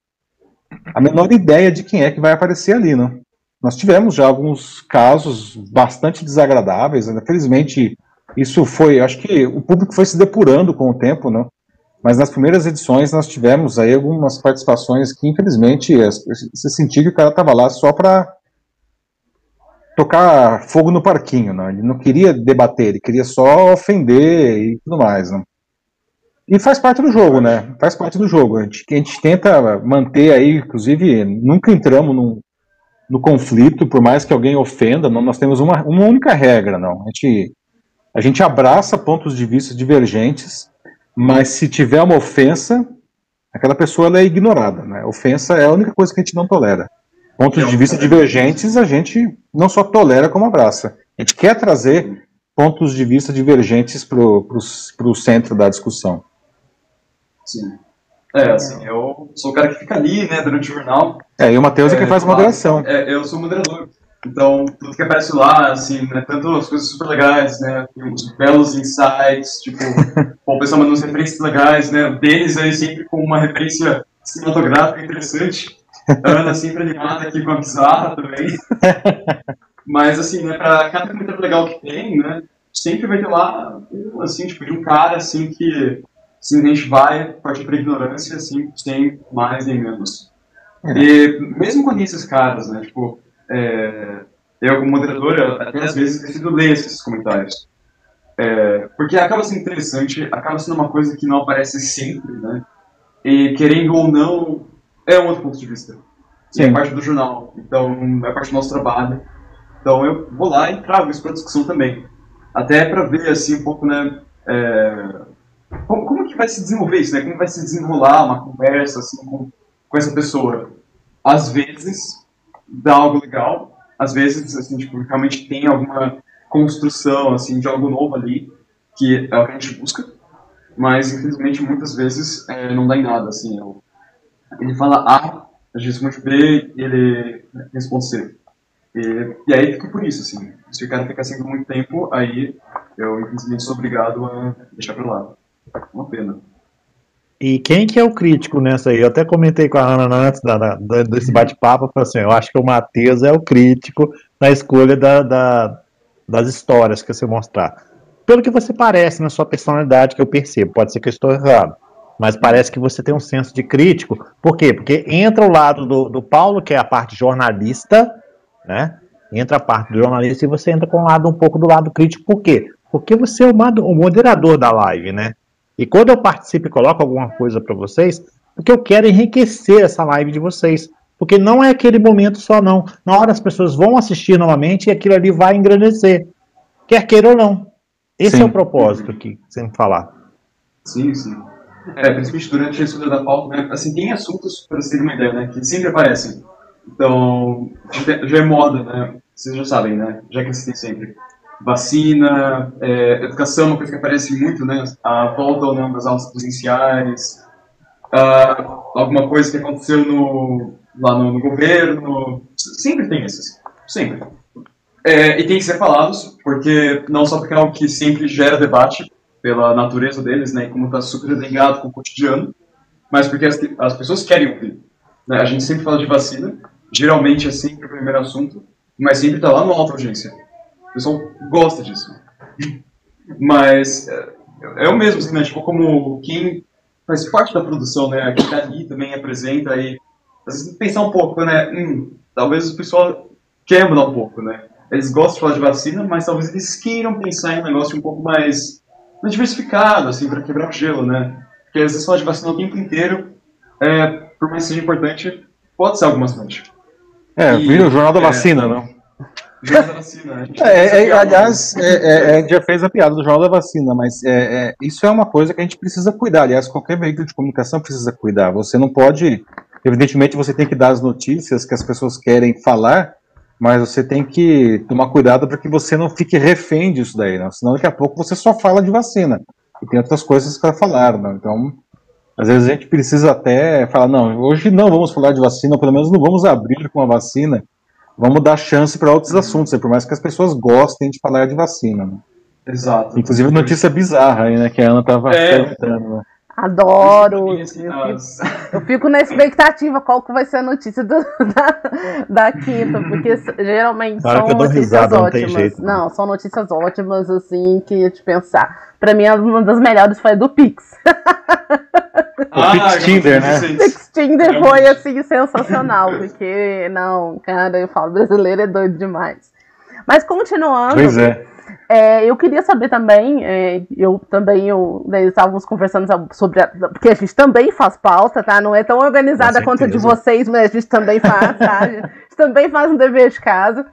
a menor ideia de quem é que vai aparecer ali, não? Nós tivemos já alguns casos bastante desagradáveis, né? felizmente isso foi, acho que o público foi se depurando com o tempo, não? Mas nas primeiras edições nós tivemos aí algumas participações que infelizmente você sentia que o cara estava lá só para tocar fogo no parquinho, né? Ele não queria debater, ele queria só ofender e tudo mais, né? E faz parte do jogo, né? Faz parte do jogo. A gente, a gente tenta manter aí, inclusive, nunca entramos num, no conflito, por mais que alguém ofenda, não, nós temos uma, uma única regra, não. A gente, a gente abraça pontos de vista divergentes, mas se tiver uma ofensa, aquela pessoa é ignorada, né? Ofensa é a única coisa que a gente não tolera pontos de vista divergentes a gente não só tolera como abraça. A gente quer trazer pontos de vista divergentes para o centro da discussão. Sim. É, assim, eu sou o cara que fica ali, né, durante o jornal. É, e o Matheus é, quem faz moderação. É, eu sou moderador. Então, tudo que aparece lá, assim, né, tanto as coisas super legais, né, uns belos insights, tipo, (laughs) o pessoal mandando umas referências legais, né, o Denis aí sempre com uma referência cinematográfica interessante, Ana sempre animada aqui com a bizarra também. (laughs) Mas, assim, né, pra cada comentário legal que tem, né, sempre vai ter lá, assim, tipo, de um cara, assim, que simplesmente vai partir pra ignorância, assim, sem mais nem menos. E mesmo quando esses caras, né, tipo, é, eu como moderador, eu, até às vezes decido ler esses comentários. É, porque acaba sendo interessante, acaba sendo uma coisa que não aparece sempre, né? E querendo ou não, é um outro ponto de vista. Sim. É parte do jornal, então é parte do nosso trabalho. Então eu vou lá e trago isso para discussão também. Até para ver, assim, um pouco, né, é, como, como, que vai se desenvolver isso, né? Como vai se desenrolar uma conversa, assim, com, com essa pessoa. Às vezes, dá algo legal, às vezes, assim, tipo, realmente tem alguma construção, assim, de algo novo ali, que é o que a gente busca, mas, infelizmente, muitas vezes é, não dá em nada, assim, ele fala A, a gente responde B, ele responde C. E, e aí fica por isso, assim, se o cara ficar assim por muito tempo, aí eu, infelizmente, sou obrigado a deixar pra lá. Uma pena. E quem que é o crítico nessa aí? Eu até comentei com a Ana antes da, da, desse bate-papo, assim, eu acho que o Matheus é o crítico na escolha da, da, das histórias que você mostrar. Pelo que você parece na sua personalidade, que eu percebo, pode ser que eu estou errado, mas parece que você tem um senso de crítico. Por quê? Porque entra o lado do, do Paulo, que é a parte jornalista, né? Entra a parte do jornalista e você entra com o lado um pouco do lado crítico. Por quê? Porque você é o moderador da live, né? E quando eu participo e coloco alguma coisa para vocês, porque eu quero enriquecer essa live de vocês. Porque não é aquele momento só, não. Na hora as pessoas vão assistir novamente e aquilo ali vai engrandecer. Quer queira ou não. Esse sim. é o propósito que sempre falar. Sim, sim. É, principalmente durante a estudo da pauta, né? Assim, tem assuntos, para vocês terem uma ideia, né? Que sempre aparecem. Então, já é moda, né? Vocês já sabem, né? Já que assistem sempre vacina, é, educação, uma coisa que aparece muito, né? A volta ou não das aulas presenciais, alguma coisa que aconteceu no, lá no, no governo, sempre tem esses, sempre. É, e tem que ser falados, porque não só porque é algo que sempre gera debate pela natureza deles, né, e como está super ligado com o cotidiano, mas porque as, as pessoas querem ouvir. Né? A gente sempre fala de vacina, geralmente é sempre o primeiro assunto, mas sempre está lá no alta urgência pessoal gosta disso. (laughs) Mas é, é o mesmo, assim, né? Tipo, como quem faz parte da produção, né? Quem tá ali também apresenta e às vezes pensar um pouco, né? Hum, talvez o pessoal quer mudar um pouco, né? Eles gostam de falar de vacina, mas talvez eles queiram pensar em um negócio um pouco mais, mais diversificado, assim, para quebrar o gelo, né? Porque às vezes falar de vacina o tempo inteiro, é, por mais que seja importante, pode ser algo bastante. É, e, vira o jornal da é, vacina, não? Jornal da Vacina. É, é, aliás, é, é, a gente já fez a piada do Jornal da Vacina, mas isso é uma coisa que a gente precisa cuidar. Aliás, qualquer veículo de comunicação precisa cuidar. Você não pode. Evidentemente, você tem que dar as notícias que as pessoas querem falar, mas você tem que tomar cuidado para que você não fique refém disso daí, não? senão daqui a pouco você só fala de vacina. E tem outras coisas para falar, não? Então, às vezes a gente precisa até falar, não, hoje não vamos falar de vacina, pelo menos não vamos abrir com a vacina vamos dar chance para outros assuntos, né? por mais que as pessoas gostem de falar de vacina. Né? Exato. Inclusive notícia bizarra aí, né? Que a Ana estava é. perguntando. Né? Adoro! Eu fico, eu fico, na expectativa qual que vai ser a notícia do, (laughs) da, da, quinta, porque geralmente são notícias risada, ótimas. Não, jeito, não, são notícias ótimas, assim, que te pensar. Pra mim, uma das melhores foi a do Pix. (laughs) Ah, o Pix Tinder, né? Pix Tinder foi, assim, sensacional, porque, não, cara, eu falo, brasileiro é doido demais. Mas continuando. Pois é. É, eu queria saber também, é, eu também, eu, né, estávamos conversando sobre, a, porque a gente também faz pauta, tá? Não é tão organizada quanto a de vocês, mas a gente também faz, tá? A gente (laughs) também faz um dever de casa.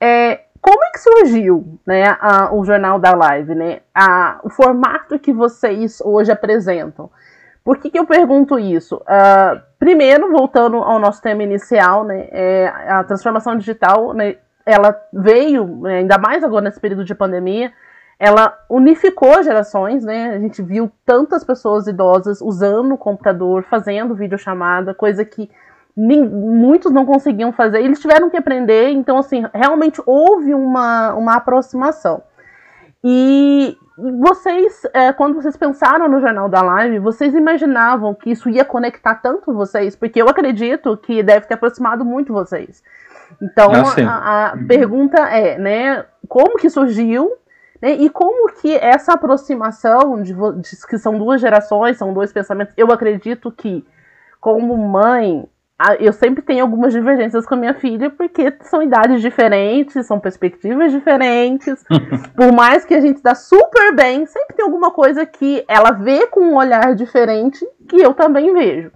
É, como é que surgiu né, a, o Jornal da Live, né? A, o formato que vocês hoje apresentam. Por que, que eu pergunto isso? Uh, primeiro, voltando ao nosso tema inicial, né, é, a transformação digital né, ela veio, né, ainda mais agora nesse período de pandemia, ela unificou gerações, né? A gente viu tantas pessoas idosas usando o computador, fazendo videochamada, coisa que muitos não conseguiam fazer, eles tiveram que aprender, então assim, realmente houve uma, uma aproximação. E vocês, é, quando vocês pensaram no Jornal da Live, vocês imaginavam que isso ia conectar tanto vocês? Porque eu acredito que deve ter aproximado muito vocês. Então, ah, a, a, pergunta é, né, como que surgiu né, e como que essa aproximação, de, de, que são duas gerações, são dois pensamentos, eu acredito que, como mãe, eu sempre tenho algumas divergências com a minha filha, porque são idades diferentes, são perspectivas diferentes. (laughs) Por mais que a gente dá super bem, sempre tem alguma coisa que ela vê com um olhar diferente que eu também vejo.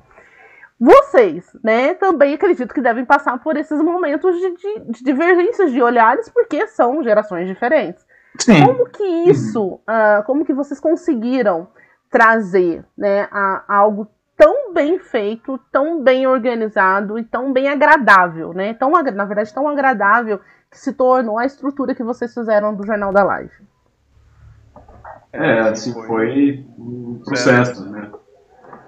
Vocês, né, também acredito que devem passar por esses momentos de, de, de divergências de olhares, porque são gerações diferentes. Sim. Como que isso, uh, como que vocês conseguiram trazer né, a, a algo tão bem feito, tão bem organizado e tão bem agradável, né? Tão, na verdade, tão agradável que se tornou a estrutura que vocês fizeram do Jornal da Live. É, assim, foi um processo, né?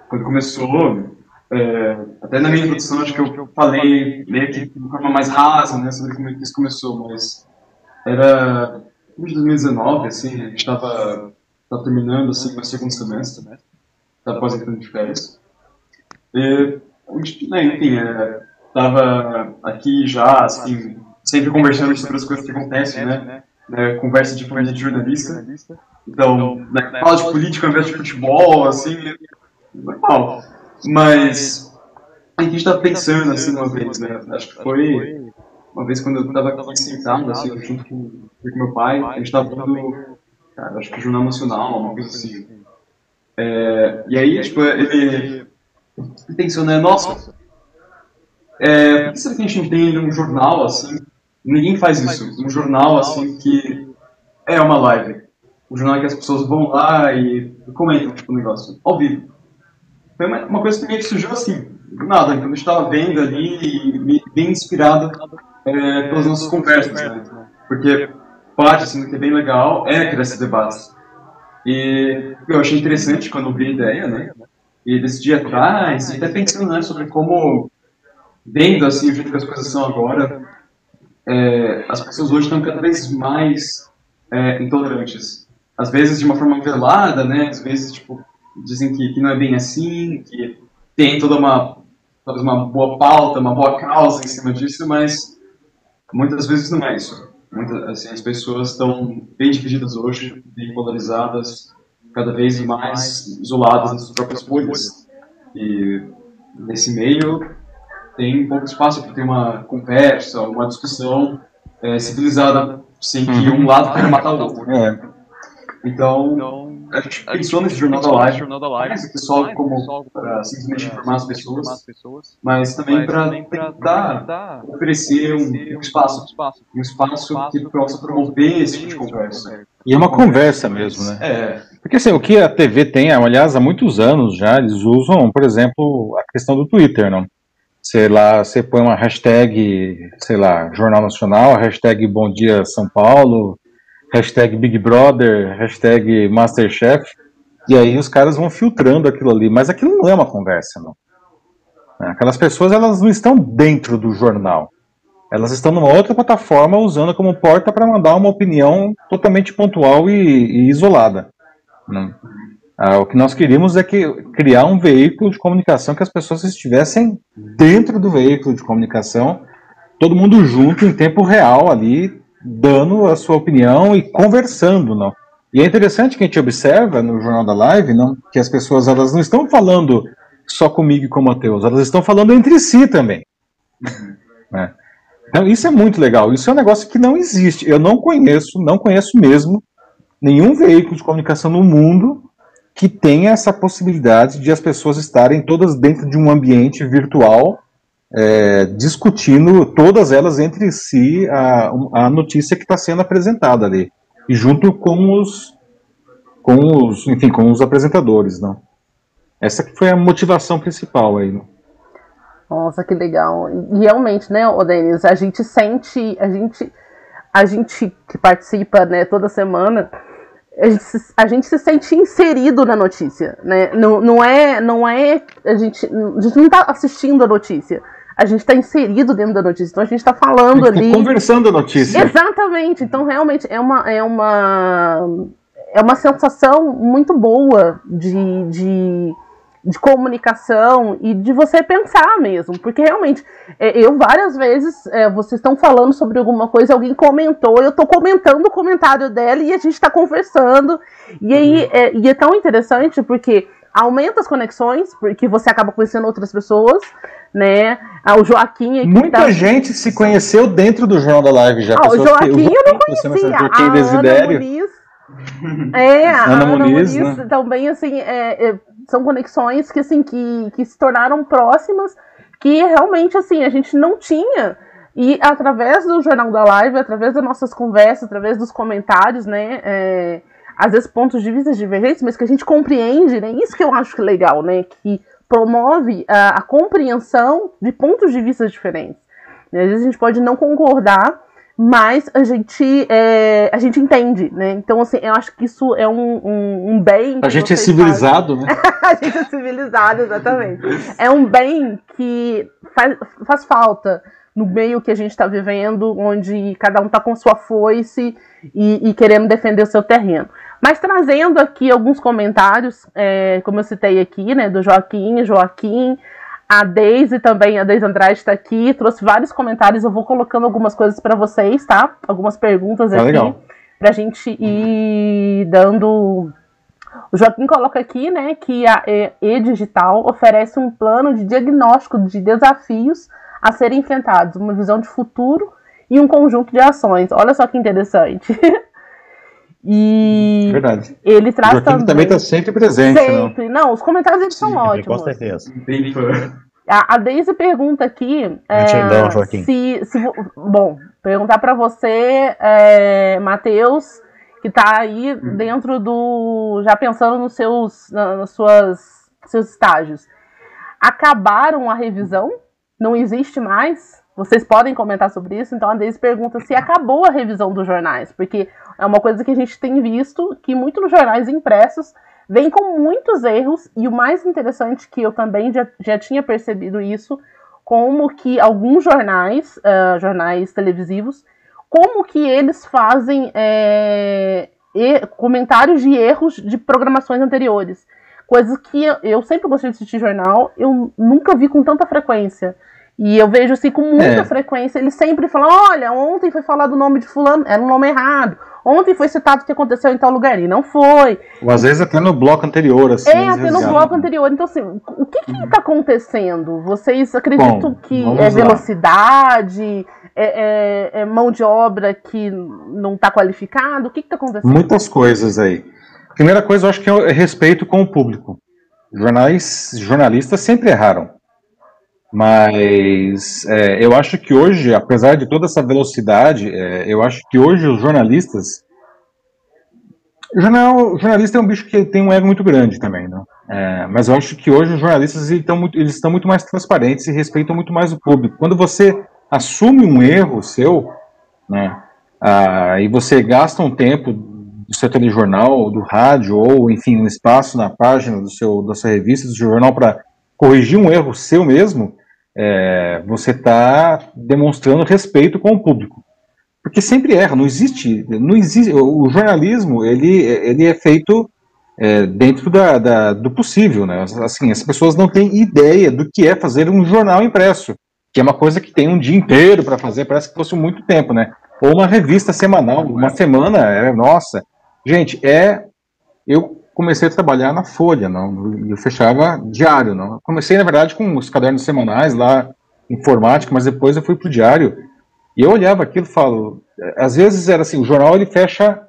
Quando começou, é, até na minha introdução, acho que eu falei meio que de forma mais rasa, né, sobre como isso começou, mas era em 2019, assim, a gente estava terminando, assim, o segundo semestre, né? Estava quase entrando de férias. E, né, enfim, é, tava aqui já, assim, sempre conversando sobre as coisas que acontecem, né? né conversa de família de jornalista. Então, né, fala de política ao invés de futebol, assim, normal. Mas, a gente estava pensando, assim, uma vez, né? Acho que foi uma vez quando eu estava aqui sentado, assim, junto com, com meu pai, a gente estava vendo, cara, acho que Jornal Nacional, uma coisa assim. É, e aí, tipo, ele pensou, né, nossa, é, por que será que a gente não tem um jornal assim? Ninguém faz isso. Um jornal assim que é uma live. Um jornal que as pessoas vão lá e comentam tipo, o negócio, ao vivo. Foi uma, uma coisa que meio que surgiu assim, nada, quando eu estava vendo ali bem inspirado é, pelas nossas conversas, né? Porque parte assim, do que é bem legal é criar esse debate. E eu achei interessante quando vi a ideia, né? e decidi atrás, e até pensando né, sobre como, vendo assim, o jeito que as coisas são agora, é, as pessoas hoje estão cada vez mais é, intolerantes. Às vezes de uma forma velada, né? Às vezes, tipo, dizem que, que não é bem assim, que tem toda uma, talvez uma boa pauta, uma boa causa em cima disso, mas muitas vezes não é isso. Muitas, assim, as pessoas estão bem divididas hoje, bem polarizadas, cada vez mais isoladas nas suas próprias bolhas. E nesse meio tem pouco espaço para ter uma conversa, uma discussão é, civilizada, sem que uhum. um lado queira matar o outro. É. Então, a gente pensou nesse Jornal da Live, jornal da live não só como para simplesmente informar as pessoas, mas também para tentar oferecer um, um, espaço, um espaço que possa promover esse tipo de conversa. E é uma conversa mesmo, né? É. Porque assim, o que a TV tem, aliás, há muitos anos já, eles usam, por exemplo, a questão do Twitter, não? Sei lá, você põe uma hashtag, sei lá, Jornal Nacional, hashtag Bom Dia São Paulo, hashtag Big Brother, hashtag Masterchef, e aí os caras vão filtrando aquilo ali, mas aquilo não é uma conversa, não. É, aquelas pessoas, elas não estão dentro do jornal. Elas estão numa outra plataforma usando como porta para mandar uma opinião totalmente pontual e, e isolada. Né? Ah, o que nós queríamos é que criar um veículo de comunicação que as pessoas estivessem dentro do veículo de comunicação, todo mundo junto em tempo real ali, dando a sua opinião e conversando, não? E é interessante que a gente observa no Jornal da Live, não, que as pessoas elas não estão falando só comigo e com o Matheus, elas estão falando entre si também. Né? Então isso é muito legal. Isso é um negócio que não existe. Eu não conheço, não conheço mesmo nenhum veículo de comunicação no mundo que tenha essa possibilidade de as pessoas estarem todas dentro de um ambiente virtual é, discutindo todas elas entre si a, a notícia que está sendo apresentada ali e junto com os com os enfim com os apresentadores não essa que foi a motivação principal aí não? nossa que legal e realmente né o Denis a gente sente a gente a gente que participa né toda semana a gente, se, a gente se sente inserido na notícia, né? Não, não é, não é a gente, a gente não está assistindo a notícia. A gente está inserido dentro da notícia, então a gente está falando a gente tá ali. Conversando a notícia. Exatamente. Então realmente é uma, é uma, é uma sensação muito boa de, de de comunicação e de você pensar mesmo, porque realmente é, eu várias vezes é, vocês estão falando sobre alguma coisa, alguém comentou, eu estou comentando o comentário dela e a gente está conversando e aí uhum. é, e é tão interessante porque aumenta as conexões, porque você acaba conhecendo outras pessoas, né? Ah, o Joaquim aqui Muita tá... gente se conheceu dentro do Jornal da Live já. Ah, o Joaquim que, eu não conhecia. A Ana Muniz, (laughs) é, a Ana, Ana Muniz, Muniz né? também, assim, é, é são conexões que, assim, que, que se tornaram próximas, que realmente, assim, a gente não tinha. E através do Jornal da Live, através das nossas conversas, através dos comentários, né, é, às vezes pontos de vista divergentes, mas que a gente compreende, né, isso que eu acho que é legal, né, que promove a, a compreensão de pontos de vista diferentes. Às vezes a gente pode não concordar, mas a gente, é, a gente entende, né? Então, assim, eu acho que isso é um, um, um bem. A gente é civilizado, fazem. né? (laughs) a gente é civilizado, exatamente. É um bem que faz, faz falta no meio que a gente está vivendo, onde cada um está com sua foice e, e, querendo defender o seu terreno. Mas trazendo aqui alguns comentários, é, como eu citei aqui, né, do Joaquim, Joaquim, a Deise também, a Deise Andrade está aqui, trouxe vários comentários. Eu vou colocando algumas coisas para vocês, tá? Algumas perguntas tá aqui. Para a gente ir dando. O Joaquim coloca aqui, né, que a E-Digital oferece um plano de diagnóstico de desafios a serem enfrentados, uma visão de futuro e um conjunto de ações. Olha só que interessante. (laughs) E Verdade. ele traz também. também está sempre presente. Sempre. Não? não, os comentários eles são ótimos. Com certeza. A, a Deise pergunta aqui é, se, se. Bom, perguntar para você, é, Matheus, que está aí hum. dentro do. Já pensando nos seus, nas suas, seus estágios. Acabaram a revisão? Não existe mais? Vocês podem comentar sobre isso, então a Deise pergunta se acabou a revisão dos jornais, porque é uma coisa que a gente tem visto que muitos dos jornais impressos vêm com muitos erros, e o mais interessante que eu também já, já tinha percebido isso, como que alguns jornais, uh, jornais televisivos, como que eles fazem é, e, comentários de erros de programações anteriores. Coisas que eu, eu sempre gostei de assistir jornal, eu nunca vi com tanta frequência. E eu vejo assim com muita é. frequência, eles sempre falam: olha, ontem foi falado o nome de fulano, era um nome errado. Ontem foi citado o que aconteceu em tal lugar e não foi. Ou às vezes até no bloco anterior, assim. É, até no bloco anterior. Então, assim, o que está acontecendo? Vocês acreditam Bom, que é velocidade, é, é, é, mão de obra que não está qualificada? O que está acontecendo? Muitas coisas aí. Primeira coisa, eu acho que é respeito com o público. Jornais, jornalistas sempre erraram. Mas é, eu acho que hoje, apesar de toda essa velocidade, é, eu acho que hoje os jornalistas. O jornal, jornalista é um bicho que tem um ego muito grande também, né? É, mas eu acho que hoje os jornalistas estão muito, eles estão muito mais transparentes e respeitam muito mais o público. Quando você assume um erro seu, né, ah, e você gasta um tempo do seu telejornal, do rádio, ou enfim, um espaço na página do seu, da sua revista, do seu jornal para corrigir um erro seu mesmo, é, você está demonstrando respeito com o público. Porque sempre erra, não existe, não existe. O jornalismo ele, ele é feito é, dentro da, da, do possível, né? Assim, as pessoas não têm ideia do que é fazer um jornal impresso, que é uma coisa que tem um dia inteiro para fazer, parece que fosse muito tempo, né? Ou uma revista semanal, uma semana, é, nossa. Gente, é. Eu comecei a trabalhar na Folha, não, eu fechava diário, não. Comecei na verdade com os cadernos semanais lá, informática, mas depois eu fui pro diário e eu olhava aquilo, e falo, às vezes era assim, o jornal ele fecha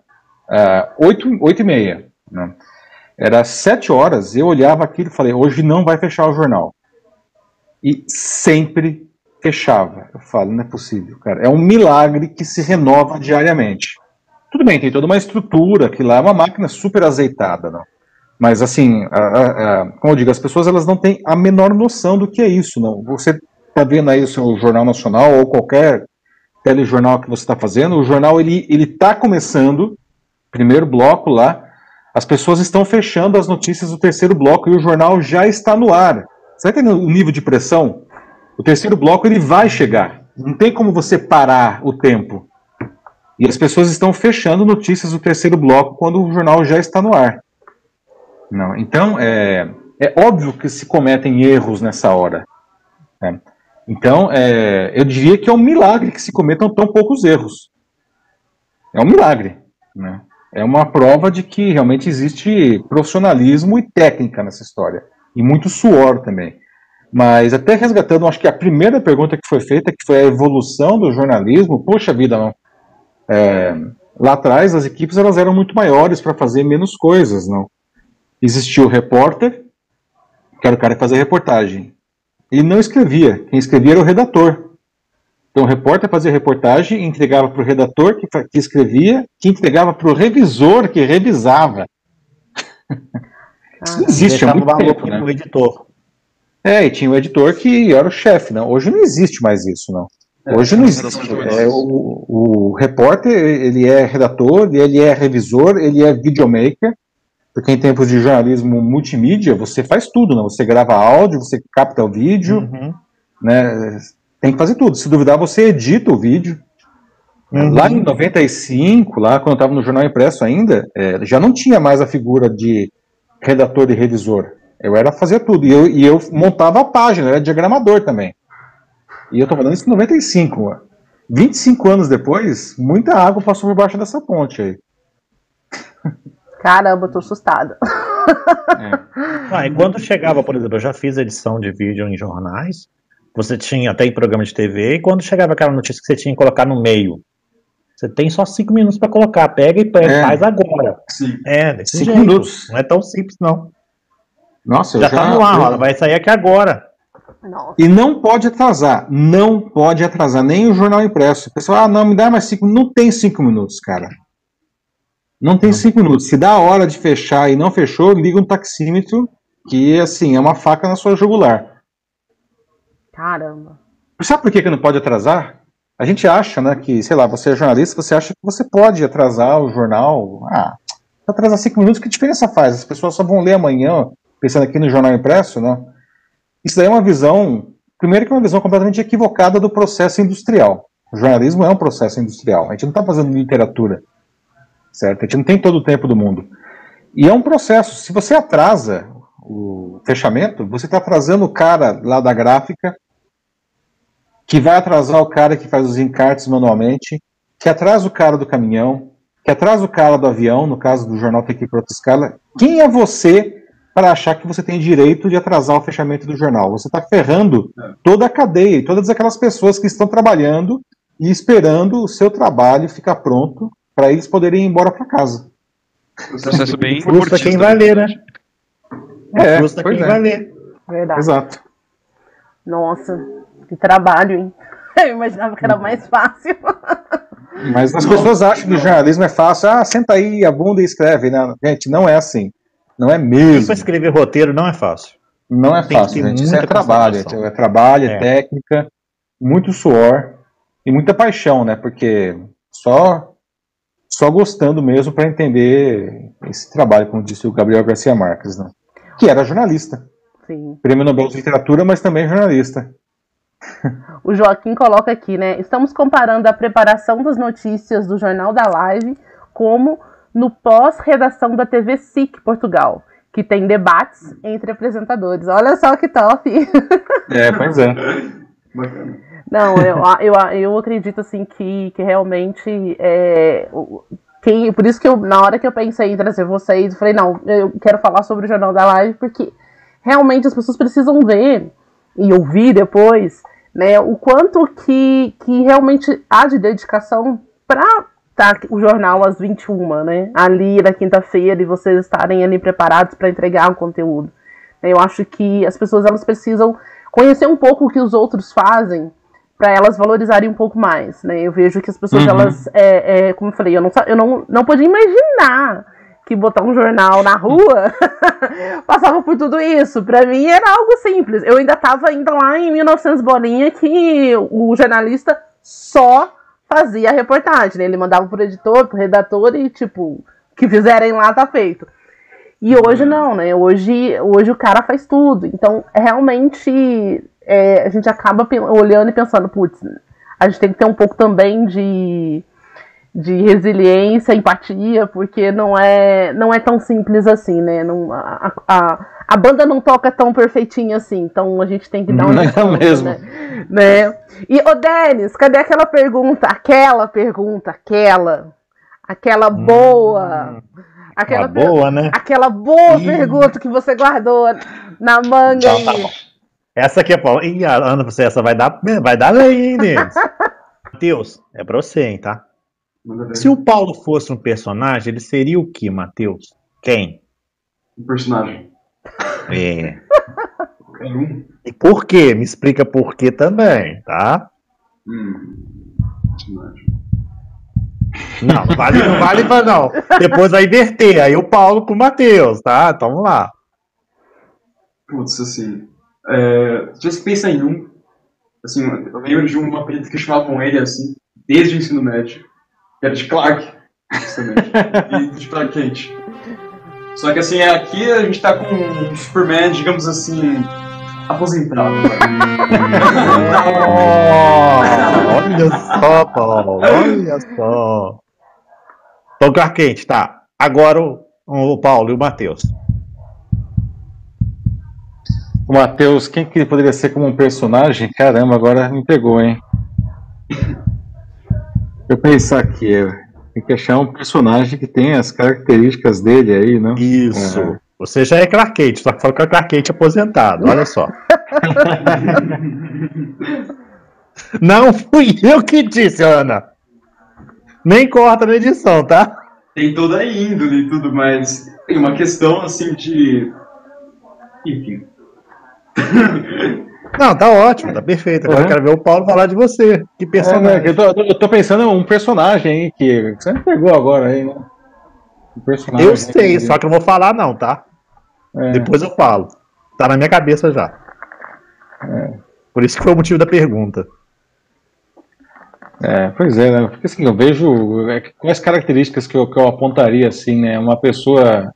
uh, oito, oito e meia, né? Era sete horas, eu olhava aquilo e falei, hoje não vai fechar o jornal. E sempre fechava. Eu falo, não é possível, cara. É um milagre que se renova diariamente. Tudo bem, tem toda uma estrutura, que lá é uma máquina super azeitada, não? Mas assim, a, a, a, como eu digo, as pessoas elas não têm a menor noção do que é isso, não. Você está vendo aí o jornal nacional ou qualquer telejornal que você está fazendo, o jornal ele ele está começando, primeiro bloco lá, as pessoas estão fechando as notícias do terceiro bloco e o jornal já está no ar. Você está entendendo o nível de pressão? O terceiro bloco ele vai chegar. Não tem como você parar o tempo. E as pessoas estão fechando notícias do terceiro bloco quando o jornal já está no ar. Não, então é, é óbvio que se cometem erros nessa hora. Né? Então é, eu diria que é um milagre que se cometam tão poucos erros. É um milagre. Né? É uma prova de que realmente existe profissionalismo e técnica nessa história. E muito suor também. Mas até resgatando, acho que a primeira pergunta que foi feita, que foi a evolução do jornalismo, poxa vida, não. É, lá atrás as equipes elas eram muito maiores para fazer menos coisas, não. Existia o repórter, que era o cara que fazia reportagem. E não escrevia, quem escrevia era o redator. Então o repórter fazia reportagem, entregava para o redator que, que, escrevia, que entregava para o revisor que revisava. Isso não existe há muito tempo, né? Editor. É, e tinha o editor que era o chefe, não. Hoje não existe mais isso, não. É, Hoje não existe. É, o, o repórter, ele é redator, ele é revisor, ele é videomaker, porque em tempos de jornalismo multimídia, você faz tudo, né? Você grava áudio, você capta o vídeo, uhum. né? Tem que fazer tudo. Se duvidar, você edita o vídeo. Uhum. Lá em 95, lá quando eu estava no jornal impresso ainda, é, já não tinha mais a figura de redator e revisor. Eu era fazer tudo. E eu, e eu montava a página, eu era diagramador também. E eu estou falando isso em 95. Mano. 25 anos depois, muita água passou por baixo dessa ponte aí. (laughs) Caramba, eu tô assustada. É. Ah, e quando chegava, por exemplo, eu já fiz edição de vídeo em jornais, você tinha até em programa de TV, e quando chegava aquela notícia que você tinha que colocar no meio, você tem só cinco minutos para colocar, pega e é. faz agora. Sim. É, desse cinco jeito. minutos. Não é tão simples, não. Nossa, já, já tá no ar, ela vai sair aqui agora. Nossa. E não pode atrasar, não pode atrasar, nem o jornal impresso. O pessoal, ah, não, me dá mais cinco Não tem cinco minutos, cara. Não tem cinco minutos. Se dá a hora de fechar e não fechou, liga um taxímetro, que assim, é uma faca na sua jugular. Caramba. Sabe por que, que não pode atrasar? A gente acha, né, que, sei lá, você é jornalista, você acha que você pode atrasar o jornal. Ah, atrasar cinco minutos, que diferença faz? As pessoas só vão ler amanhã, pensando aqui no jornal impresso, né? Isso daí é uma visão, primeiro que é uma visão completamente equivocada do processo industrial. O jornalismo é um processo industrial. A gente não está fazendo literatura, certo? A gente não tem todo o tempo do mundo. E é um processo. Se você atrasa o fechamento, você está atrasando o cara lá da gráfica, que vai atrasar o cara que faz os encartes manualmente, que atrasa o cara do caminhão, que atrasa o cara do avião, no caso do jornal tem que ir para outra escala. Quem é você para achar que você tem direito de atrasar o fechamento do jornal? Você está ferrando toda a cadeia, todas aquelas pessoas que estão trabalhando e esperando o seu trabalho ficar pronto para eles poderem ir embora para casa. Processo bem Custa quem vai ler, né? É, Custa quem é. vai ler. Verdade. Exato. Nossa, que trabalho, hein? (laughs) Eu imaginava que era mais fácil. Mas as pessoas acham que o jornalismo é fácil. Ah, senta aí a bunda e escreve. Né? Gente, não é assim. Não é mesmo. Para escrever roteiro não é fácil. Não é Tem fácil, gente. Isso é trabalho. É trabalho, é, é técnica, muito suor e muita paixão, né? Porque só só gostando mesmo para entender esse trabalho, como disse o Gabriel Garcia Marques, né? Que era jornalista. Sim. Prêmio Nobel de Literatura, mas também jornalista. O Joaquim coloca aqui, né? Estamos comparando a preparação das notícias do Jornal da Live como no pós-redação da TV SIC Portugal, que tem debates entre apresentadores. Olha só que top! É, pois é. Não, eu, eu, eu acredito assim que, que realmente é, quem, por isso que eu, na hora que eu pensei em trazer vocês, eu falei, não, eu quero falar sobre o Jornal da Live, porque realmente as pessoas precisam ver e ouvir depois, né, o quanto que, que realmente há de dedicação para tá o jornal às 21, né, ali na quinta-feira e vocês estarem ali preparados para entregar o conteúdo. Eu acho que as pessoas elas precisam conhecer um pouco o que os outros fazem para elas valorizarem um pouco mais, né? Eu vejo que as pessoas uhum. elas, é, é, como eu falei, eu não eu não, não podia imaginar que botar um jornal na rua (laughs) passava por tudo isso. Para mim era algo simples. Eu ainda estava ainda lá em 1900 bolinha que o jornalista só fazia a reportagem, né? Ele mandava pro editor, pro redator e tipo que fizerem lá tá feito. E hoje não, né? Hoje, hoje o cara faz tudo. Então, realmente, é, a gente acaba olhando e pensando, putz, a gente tem que ter um pouco também de, de resiliência, empatia, porque não é, não é tão simples assim, né? Não, a, a, a banda não toca tão perfeitinho assim, então a gente tem que dar um. Não é mesmo. Né? né? E, ô Denis, cadê aquela pergunta? Aquela pergunta, aquela. Aquela boa. Hum. Aquela boa, né? Aquela boa pergunta que você guardou na manga então, tá aí. Essa aqui é Paulo. Ih, Ana, você essa vai dar, vai dar lei, hein, Denis? (laughs) Matheus, é pra você, hein, tá? Se o Paulo fosse um personagem, ele seria o que, Matheus? Quem? Um personagem. É. E por quê? Me explica por quê também, tá? Hum. Não, vale, não vale pra não. Depois vai inverter. Aí o Paulo com o Matheus, tá? Então vamos lá. Putz, assim. É, se você pensa em um, assim, eu lembro de uma apelido que chamavam ele assim, desde o ensino médio, que era de Clark, (laughs) justamente, e de Clark Kent. Só que assim, aqui a gente tá com um Superman, digamos assim, aposentado. (laughs) olha só, Paulo, olha só. Então, Clark Kent, tá. Agora o, o Paulo e o Matheus. O Matheus, quem que poderia ser como um personagem? Caramba, agora me pegou, hein? Eu pensar aqui, tem que achar um personagem que tenha as características dele aí, não? Isso. É. Você já é Clark Kent, só que fala que é Clark Kent aposentado, olha só. (laughs) Não fui eu que disse, Ana. Nem corta na edição, tá? Tem toda a índole e tudo, mas tem uma questão assim de. Enfim. (laughs) Não, tá ótimo, tá perfeito. Agora uhum. eu quero ver o Paulo falar de você. Que personagem. É, eu, tô, eu, tô, pensando em um personagem aí que você pegou agora aí, né? Um eu sei, só que eu não vou falar não, tá? É. Depois eu falo. Tá na minha cabeça já. É. Por isso que foi o motivo da pergunta. É, pois é, né? Porque assim, eu vejo é, quais características que eu, que eu apontaria assim, né? Uma pessoa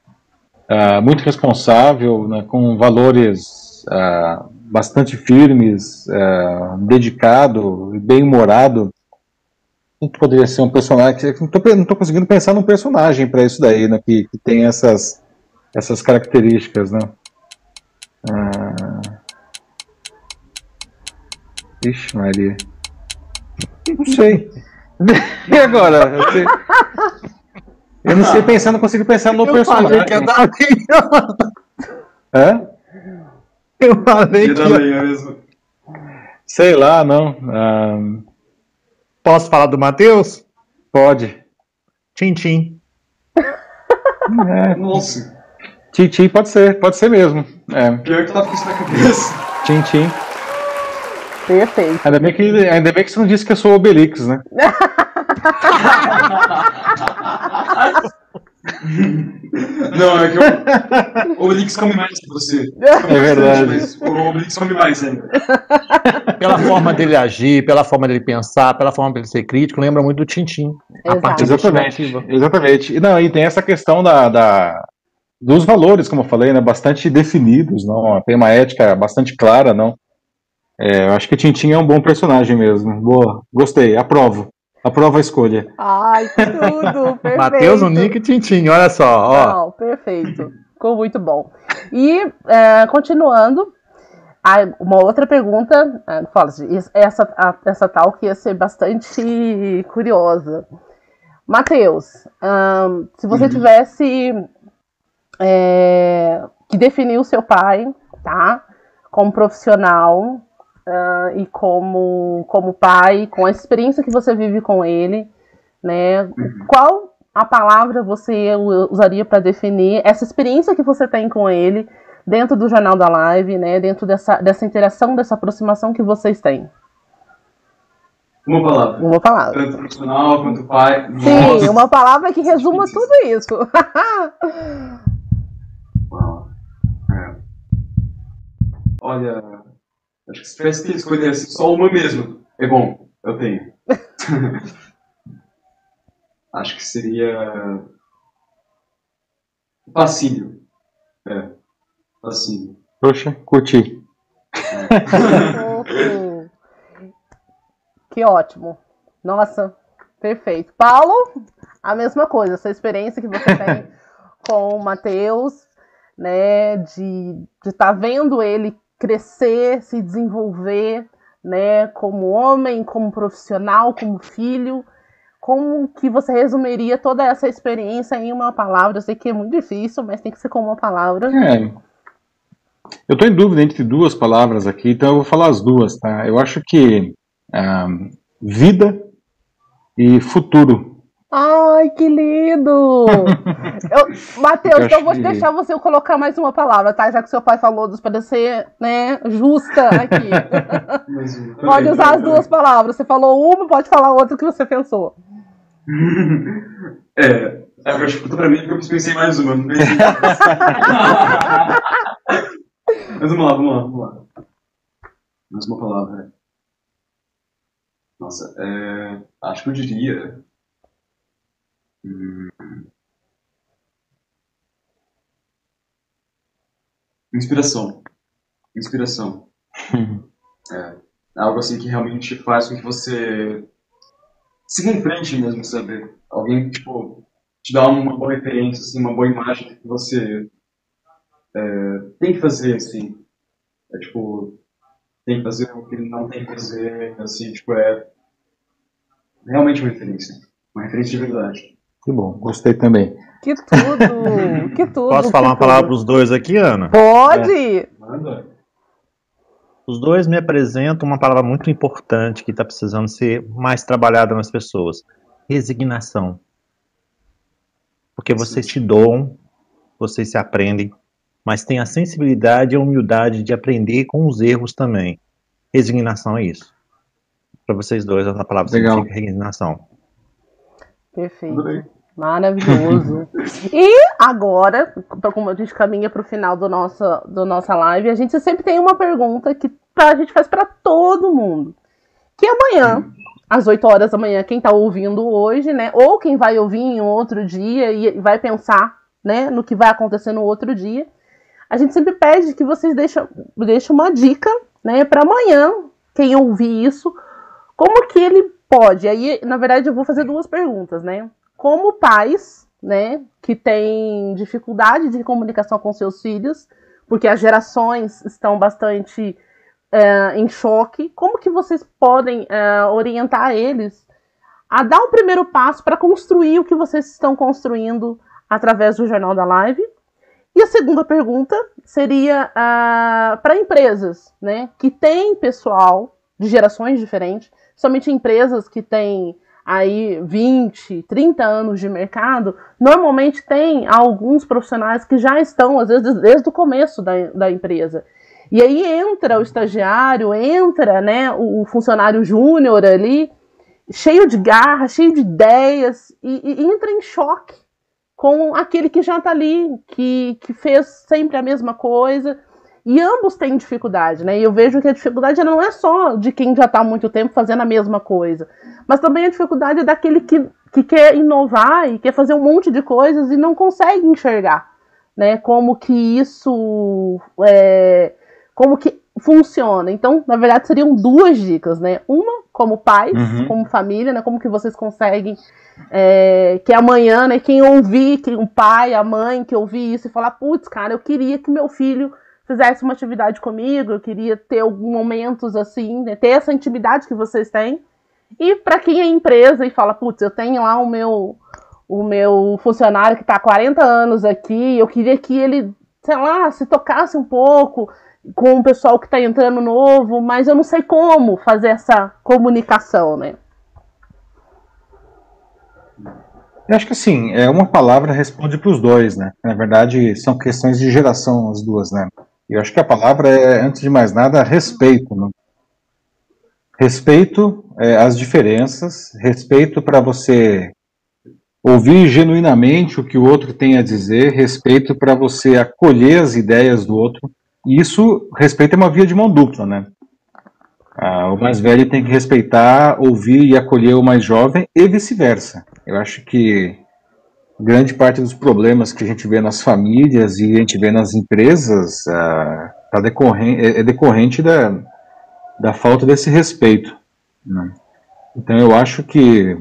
uh, muito responsável, né? com valores uh, bastante firmes, uh, dedicado, bem-humorado. Poderia ser um personagem. Não estou conseguindo pensar num personagem para isso daí, né? Que, que tem essas, essas características, né? Ah... Ixi, Maria. Não sei. (laughs) E agora? Eu, sei... eu não sei pensar, não consigo pensar no eu personagem. que é? Eu falei que. Mesmo. Sei lá, não. Ah... Posso falar do Matheus? Pode. Tchim, tchim. (laughs) É. Nossa. Tintim pode ser, pode ser mesmo. É. Pior que tava com isso na cabeça. Tintim. Perfeito. Ainda bem, que, ainda bem que você não disse que eu sou Obelix, né? (laughs) Não, é que o Obelix come mais que você. É verdade. O Obelix come mais ainda. Pela forma dele agir, pela forma dele pensar, pela forma dele ser crítico, lembra muito do Tintim. Exatamente. Exatamente. E, não, e tem essa questão da, da, dos valores, como eu falei, né, bastante definidos, não, tem uma ética bastante clara, não. É, eu acho que Tintin é um bom personagem mesmo. Boa, gostei, aprovo. Aprovo a escolha. Ai, tudo, (laughs) perfeito. Matheus, o Nick e Tintin, olha só. Ó. Não, perfeito. Ficou muito bom. E, é, continuando, uma outra pergunta, é, essa, essa tal que ia ser bastante curiosa. Matheus, um, se você uhum. tivesse é, que definiu seu pai, tá? Como profissional uh, e como, como pai, com a experiência que você vive com ele, né? Qual a palavra você usaria para definir essa experiência que você tem com ele dentro do Jornal da Live, né? Dentro dessa, dessa interação, dessa aproximação que vocês têm? Uma palavra. Uma palavra. Tanto profissional quanto pai. Sim, Nossa. uma palavra que resuma tudo isso. É. Olha, acho que se tivesse que escolher assim, só uma mesmo, é bom, eu tenho. (laughs) acho que seria Fascínio. É. Fascínio. Poxa, curti. (laughs) que ótimo. Nossa, perfeito. Paulo, a mesma coisa, essa experiência que você tem (laughs) com o Matheus, né, de estar tá vendo ele crescer, se desenvolver, né, como homem, como profissional, como filho. Como que você resumiria toda essa experiência em uma palavra? Eu sei que é muito difícil, mas tem que ser com uma palavra. É. Eu estou em dúvida entre duas palavras aqui, então eu vou falar as duas, tá? Eu acho que um, vida e futuro Ai, que lindo! (laughs) Matheus, então vou que... deixar você colocar mais uma palavra, tá? Já que seu pai falou dos para ser né, justa aqui. (laughs) pode usar as duas palavras. Você falou uma, pode falar outra que você pensou. (laughs) é, é, eu acho que pra mim porque eu pensei mais uma. Não pensei Mas vamos lá, vamos lá, vamos lá. Mais uma palavra. Nossa, é, acho que eu diria Inspiração. Inspiração. é. Algo assim que realmente faz com que você siga em frente mesmo, sabe? Alguém, tipo, te dá uma boa referência, assim, uma boa imagem que você é, tem que fazer, assim. É tipo, tem que fazer o que não tem que fazer, assim, tipo, é realmente uma referência. Uma referência de verdade. Que bom, gostei também. Que tudo, (laughs) que tudo. Posso falar uma palavra para os dois aqui, Ana? Pode! É. Manda. Os dois me apresentam uma palavra muito importante que está precisando ser mais trabalhada nas pessoas: resignação. Porque vocês se doam, vocês se aprendem, mas têm a sensibilidade e a humildade de aprender com os erros também. Resignação é isso. Para vocês dois, a palavra Legal. significa resignação. Perfeito. Maravilhoso. (laughs) e agora, como a gente caminha para o final do nossa, do nossa live, a gente sempre tem uma pergunta que a gente faz para todo mundo. Que amanhã, às 8 horas da manhã, quem está ouvindo hoje, né? Ou quem vai ouvir em outro dia e vai pensar né, no que vai acontecer no outro dia. A gente sempre pede que vocês deixem, deixem uma dica né, para amanhã, quem ouvir isso, como que ele Pode. Aí, na verdade, eu vou fazer duas perguntas, né? Como pais, né, que têm dificuldade de comunicação com seus filhos, porque as gerações estão bastante é, em choque, como que vocês podem é, orientar eles a dar o primeiro passo para construir o que vocês estão construindo através do Jornal da Live? E a segunda pergunta seria ah, para empresas, né, que têm pessoal de gerações diferentes, somente empresas que têm aí 20, 30 anos de mercado, normalmente tem alguns profissionais que já estão, às vezes, desde o começo da, da empresa. E aí entra o estagiário, entra né, o, funcionário júnior ali, cheio de garra, cheio de ideias, e, e entra em choque com aquele que já está ali, que, que fez sempre a mesma coisa, e ambos têm dificuldade, né? E eu vejo que a dificuldade não é só de quem já está há muito tempo fazendo a mesma coisa, mas também a dificuldade é daquele que, que quer inovar e quer fazer um monte de coisas e não consegue enxergar, né? Como que isso é, como que funciona. Então, na verdade, seriam duas dicas, né? Uma como pais, uhum. como família, né? Como que vocês conseguem é, que amanhã, né? Quem ouvir, que o pai, a mãe que ouvir isso e falar, putz, cara, eu queria que meu filho fizesse uma atividade comigo, eu queria ter alguns momentos assim, né, ter essa intimidade que vocês têm. E para quem é empresa e fala, putz, eu tenho lá o meu o meu funcionário que está há 40 anos aqui, eu queria que ele, sei lá, se tocasse um pouco com o pessoal que está entrando novo, mas eu não sei como fazer essa comunicação, né? Eu acho que assim, é uma palavra responde para os dois, né? Na verdade, são questões de geração as duas, né? Eu acho que a palavra é, antes de mais nada, respeito. Né? Respeito é, às diferenças, respeito para você ouvir genuinamente o que o outro tem a dizer, respeito para você acolher as ideias do outro. E isso, respeito é uma via de mão dupla, né? Ah, o mais velho tem que respeitar, ouvir e acolher o mais jovem e vice-versa. Eu acho que grande parte dos problemas que a gente vê nas famílias e a gente vê nas empresas uh, tá decorrente, é, é, decorrente da, da falta desse respeito. Né? Então eu acho que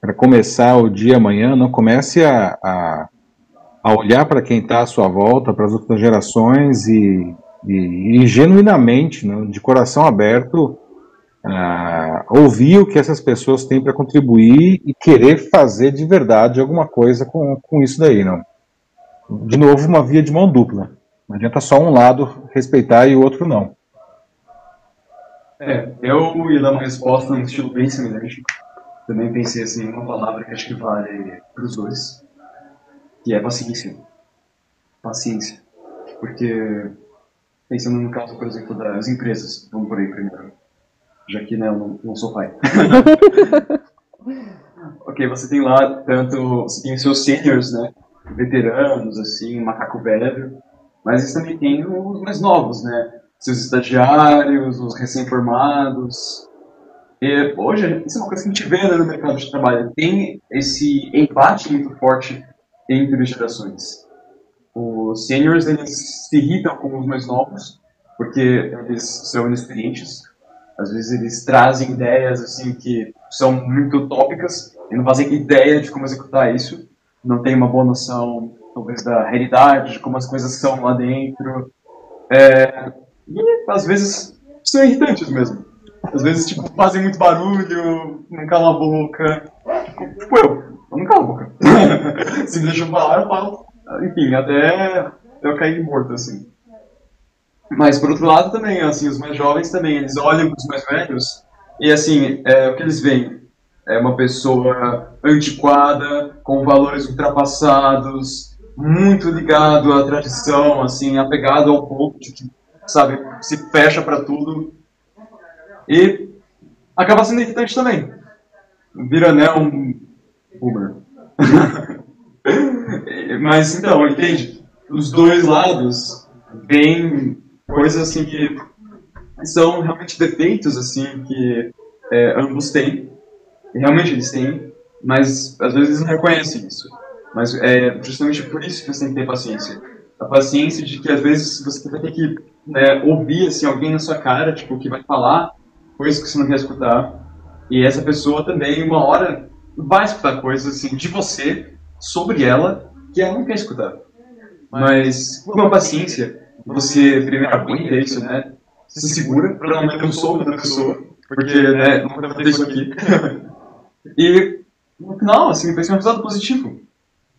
para começar o dia amanhã, não comece a, a, a olhar para quem está à sua volta, para as outras gerações e, e, e genuinamente, né, de coração aberto, uh, ouvir o que essas pessoas têm para contribuir e querer fazer de verdade alguma coisa com, com isso daí, não. De novo, uma via de mão dupla. Não adianta só um lado respeitar e o outro não. É, eu ia dar uma resposta num estilo bem semelhante. Também pensei assim, uma palavra que acho que vale para os dois, que é paciência. Paciência. Porque, pensando no caso, por exemplo, das empresas, vamos por aí primeiro já que né, eu não, não sou pai. (laughs) ok, você tem lá tanto, você tem os seus seniors, né, veteranos, assim, macaco velho, mas você também tem os mais novos, né, seus estagiários, os recém-formados. E hoje, isso é uma coisa que a gente vê né, no mercado de trabalho, tem esse embate muito forte entre gerações. Os seniors, eles se irritam com os mais novos, porque eles são inexperientes, às vezes eles trazem ideias assim que são muito utópicas e não fazem ideia de como executar isso. Não tem uma boa noção, talvez, da realidade, de como as coisas são lá dentro. É, e às vezes são irritantes mesmo. Às vezes, tipo, fazem muito barulho, não calam a boca. Tipo, tipo eu, eu não calo a boca. (laughs) Se me deixam falar, eu falo. Enfim, até eu cair morto, assim. Mas, por outro lado, também, assim, os mais jovens também, eles olham para os mais velhos e, assim, é, o que eles veem é uma pessoa antiquada, com valores ultrapassados, muito ligado à tradição, assim, apegado ao povo, que, sabe, se fecha para tudo. E acaba sendo irritante também. Vira, né, um boomer. (laughs) Mas, então, entende? Os dois lados vêm coisas assim que são realmente defeitos assim que é, ambos têm. Realmente eles têm, mas às vezes não reconhecem isso. Mas é justamente por isso que você tem que ter paciência. A paciência de que às vezes você vai ter que né, ouvir assim, alguém na sua cara, tipo, que vai falar coisas que você não quer escutar. E essa pessoa também, uma hora, vai escutar coisas assim de você, sobre ela, que ela não quer escutar. Mas, com uma paciência, você primeiro aguenta isso, né? Se segura para não meter um soco na pessoa, porque, né, não vai isso aqui. (laughs) e, no final, assim, ser um resultado positivo,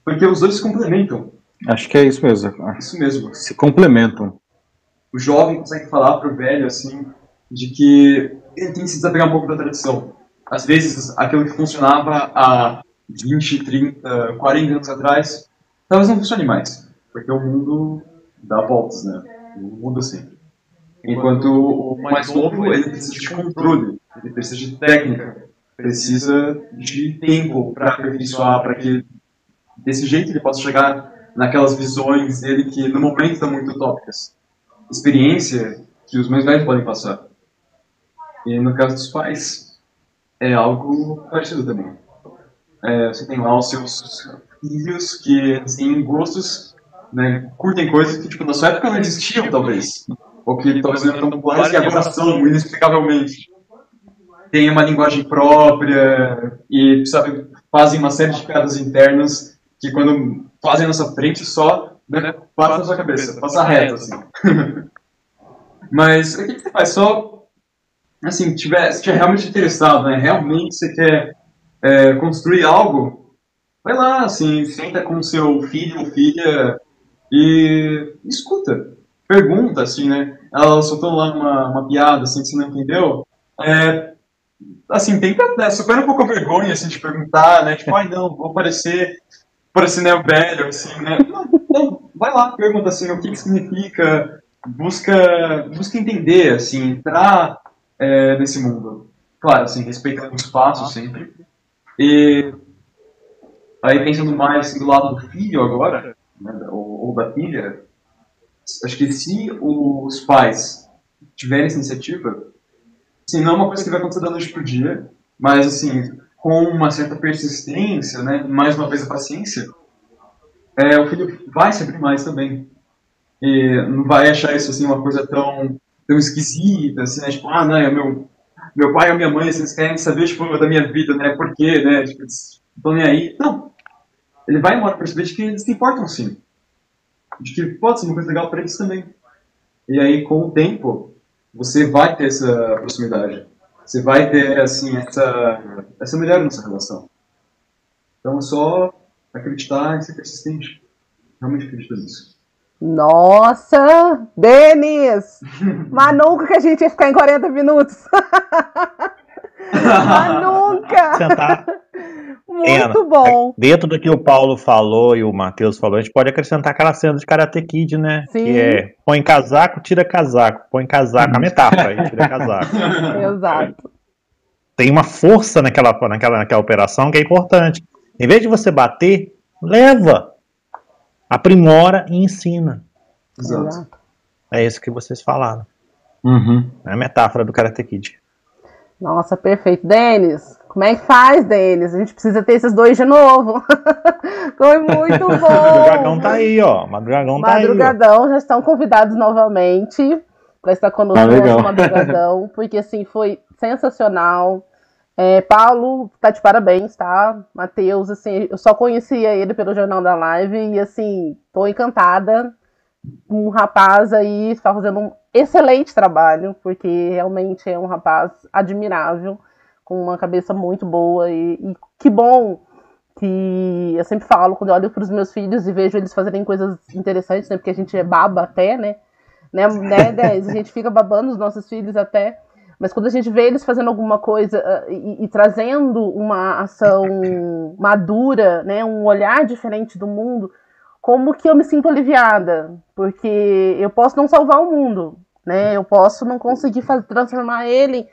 porque os dois se complementam. Acho que é isso mesmo. Isso mesmo. Se complementam. O jovem consegue falar pro velho, assim, de que ele tem que se desapegar um pouco da tradição. Às vezes, aquilo que funcionava há 20, 30, 40 anos atrás, talvez não funcione mais, porque o mundo dá voltas, né? Muda sempre. Enquanto o mais novo, ele precisa de controle, ele precisa de técnica, precisa de tempo para aperfeiçoar, para que desse jeito ele possa chegar naquelas visões dele que no momento estão muito utópicas. Experiência que os mais velhos podem passar. E no caso dos pais, é algo parecido também. É, você tem lá os seus filhos que têm gostos né, curtem coisas que, tipo, na sua época não existiam, talvez. Ou que talvez não eram tão populares e agora são, inexplicavelmente. Tem uma linguagem própria e, sabe, fazem uma série de piadas internas que quando fazem na sua frente só né, passa na sua cabeça, passa reto, assim. (laughs) Mas o que você faz? Só, assim, tiver, se tiver realmente interessado, né, realmente você quer é, construir algo, vai lá, assim, senta com seu filho ou filha, e escuta, pergunta, assim, né? Ela soltou lá uma, uma piada, assim, que você não entendeu. É, assim, tenta, né, supera um pouco a vergonha, assim, de perguntar, né? Tipo, ai, não, vou parecer, parecer né, velho, assim, né? Não, não, vai lá, pergunta, assim, o que, que significa, busca, busca entender, assim, entrar é, nesse mundo. Claro, assim, respeitando o espaço sempre. E aí, pensando mais assim, do lado do filho agora, né, da filha, acho que se os pais tiverem essa iniciativa, assim, não é uma coisa que vai acontecer da noite pro dia, mas assim, com uma certa persistência, né, mais uma vez a paciência, é, o filho vai se abrir mais também. E não vai achar isso assim uma coisa tão, tão esquisita, assim, né? Tipo, ah, não, é meu, meu pai ou minha mãe, vocês querem saber, tipo, da minha vida, né? Por quê, né? Tipo, estão nem aí. Não. Ele vai embora perceber de que eles se importam sim. De que pode ser uma coisa legal para eles também. E aí, com o tempo, você vai ter essa proximidade. Você vai ter, assim, essa, essa melhora nessa relação. Então, é só acreditar e ser persistente. Realmente acredito nisso. Nossa! Denis! (laughs) Mas nunca que a gente ia ficar em 40 minutos. (laughs) Mas nunca! Sentar. Muito Ana, bom. Dentro do que o Paulo falou e o Matheus falou, a gente pode acrescentar aquela cena de Karate Kid, né? Sim. Que é põe casaco, tira casaco, põe casaco, a metáfora, aí tira casaco. (laughs) Exato. Tem uma força naquela, naquela, naquela operação que é importante. Em vez de você bater, leva, aprimora e ensina. Exato. Exato. É isso que vocês falaram. Uhum. É a metáfora do Karate Kid. Nossa, perfeito. Denis, como é que faz, Denis? A gente precisa ter esses dois de novo. (laughs) Foi muito O (laughs) bom. dragão tá aí, ó. O dragão tá aí. ó. Madrugadão, já estão convidados novamente para estar conosco Ah, legal. nosso Madrugadão, (laughs) porque assim, foi sensacional. É, Paulo, tá de parabéns, tá? Matheus, assim, eu só conhecia ele pelo Jornal da Live e assim, tô encantada. Um rapaz aí está fazendo um excelente trabalho, porque realmente é um rapaz admirável, com uma cabeça muito boa e, e que bom que eu sempre falo quando eu olho para os meus filhos e vejo eles fazerem coisas interessantes, né? Porque a gente é baba até, né? Né, né Dez? A gente fica babando os nossos filhos até. Mas quando a gente vê eles fazendo alguma coisa ah, e, e trazendo uma ação madura, né? Um olhar diferente do mundo, como que eu me sinto aliviada? Porque eu posso não salvar o mundo, né? Eu posso não conseguir fazer, transformar ele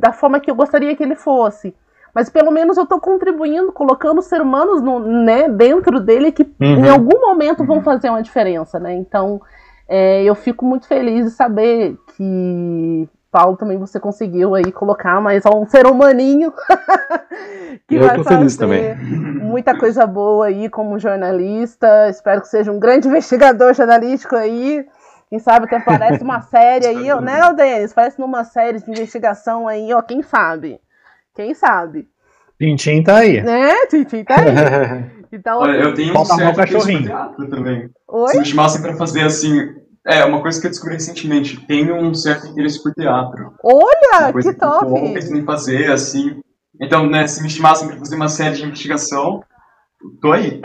da forma que eu gostaria que ele fosse mas pelo menos eu estou contribuindo, colocando seres humanos no, né, dentro dele que Uhum. em algum momento vão fazer uma diferença, né? Então é, eu fico muito feliz de saber que Paulo também você conseguiu aí colocar mais um ser humaninho (laughs) que Eu vai fazer muita coisa boa aí como jornalista. Espero que seja um grande (laughs) investigador jornalístico aí. Quem sabe até parece uma série aí, (laughs) né, Denis? Parece numa série de investigação aí, ó, quem sabe? Quem sabe? Tintin tá aí. Né, Tintin, tá aí. (laughs) Então, Olha, eu assim, tenho um certo cachorrinho. texto de teatro também. oi? Se me chamassem pra fazer assim. É, uma coisa que eu descobri recentemente. Tenho um certo interesse por teatro. Olha, Uma coisa que top! eu tô pensando em fazer, assim. Então, né, se me chamassem pra fazer uma série de investigação, tô aí.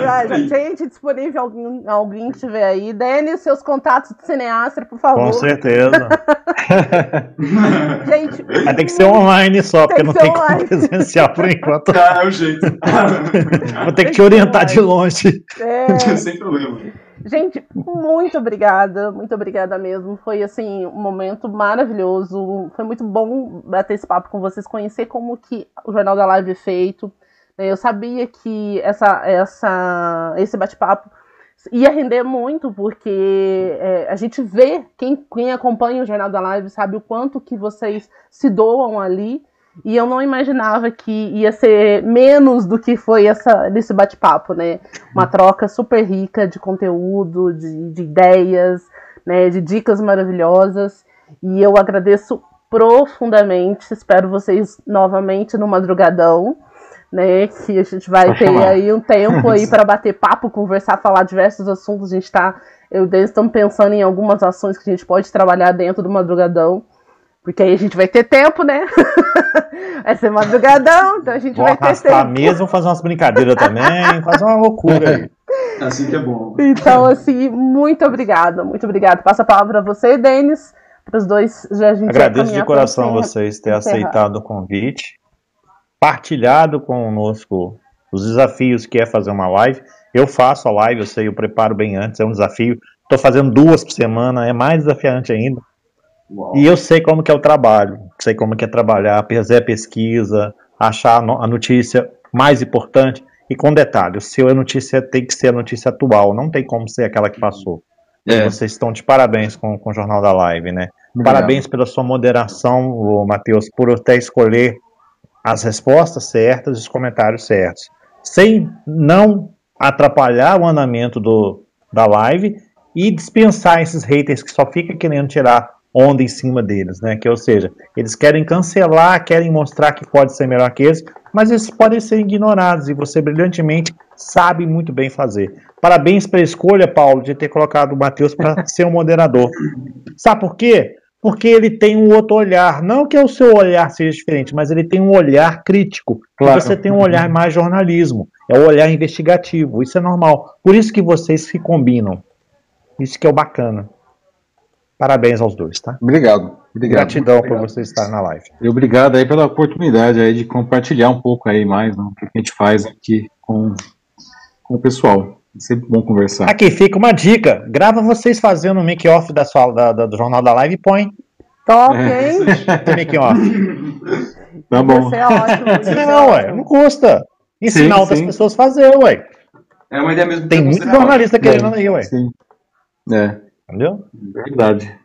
Já- gente disponível, alguém, alguém que estiver aí. Denis, seus contatos de cineasta, por favor. Com certeza. (laughs) Gente, Vai ter que ser online só, porque Tem não tem como online. presencial por enquanto. (laughs) Ah, é o jeito. (laughs) Vou ter que te orientar de longe. é, Sem problema. Gente, muito obrigada, muito obrigada mesmo. Foi assim um momento maravilhoso. Foi muito bom bater esse papo com vocês, conhecer como que o Jornal da Live é feito. Né? Eu sabia que essa, essa, esse bate-papo ia render muito, porque é, a gente vê, quem, quem acompanha o Jornal da Live sabe o quanto que vocês se doam ali. E eu não imaginava que ia ser menos do que foi essa, nesse bate-papo, né? Uma troca super rica de conteúdo, de, de ideias, né? De dicas maravilhosas. E eu agradeço profundamente. Espero vocês novamente no madrugadão, né? Que a gente vai ter chamar. aí um tempo aí (laughs) para bater papo, conversar, falar diversos assuntos. A gente tá, eu e o Denis estamos pensando em algumas ações que a gente pode trabalhar dentro do madrugadão. Porque aí a gente vai ter tempo, né? (laughs) vai ser madrugadão, então a gente Vou vai ter tempo. mesmo, fazer umas brincadeiras também, (laughs) fazer uma loucura aí. Assim que é bom. Então, assim, muito obrigada, muito obrigada. Passa a palavra a você, Denis, para os dois já a gente Agradeço de coração vocês terem aceitado o convite, partilhado conosco os desafios que é fazer uma live. Eu faço a live, eu sei, eu preparo bem antes, é um desafio. Estou fazendo duas por semana, é mais desafiante ainda. Uau. E eu sei como que é o trabalho, sei como que é trabalhar, fazer a pesquisa, achar a no- a notícia mais importante. E com detalhe, o seu a notícia tem que ser a notícia atual, não tem como ser aquela que passou. É. Vocês estão de parabéns com, com o Jornal da Live, né? Obrigado. Parabéns pela sua moderação, Matheus, por até escolher as respostas certas e os comentários certos. Sem não atrapalhar o andamento do, da live e dispensar esses haters que só ficam querendo tirar onda em cima deles, né? Que ou seja, eles querem cancelar, querem mostrar que pode ser melhor que eles, mas eles podem ser ignorados e você brilhantemente sabe muito bem fazer. Parabéns pela escolha, Paulo, de ter colocado o Matheus para (laughs) ser um moderador. Sabe por quê? Porque ele tem um outro olhar. Não que o seu olhar seja diferente, mas ele tem um olhar crítico. Claro. Você tem um olhar mais jornalismo. É o olhar investigativo. Isso é normal. Por isso que vocês se combinam. Isso que é o bacana. Parabéns aos dois, tá? Obrigado. Obrigado. Gratidão por obrigado. você estar na live. E obrigado aí pela oportunidade aí de compartilhar um pouco aí mais né, o que a gente faz aqui com, com o pessoal. É sempre bom conversar. Aqui fica uma dica. Grava vocês fazendo o make-off da sua- da- da- do Jornal da Live e põe Top, É. hein? o make-off. Tá bom. ser ótimo. (laughs) vai ser Não, ué, ótimo. não custa. Ensinar Sim, outras sim. pessoas a fazer, ué. É uma ideia mesmo. Tem muito jornalista querendo aí, ué. Sim. É, Entendeu? verdade.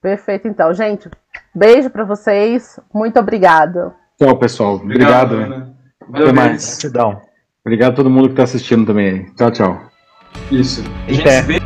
Perfeito, então. Gente, beijo pra vocês. Muito obrigado. Tchau, pessoal. Obrigado. né? Ana. Valeu, Até mais. Gratidão. Obrigado a todo mundo que está assistindo também. Tchau, tchau. Isso. A gente Até. se vê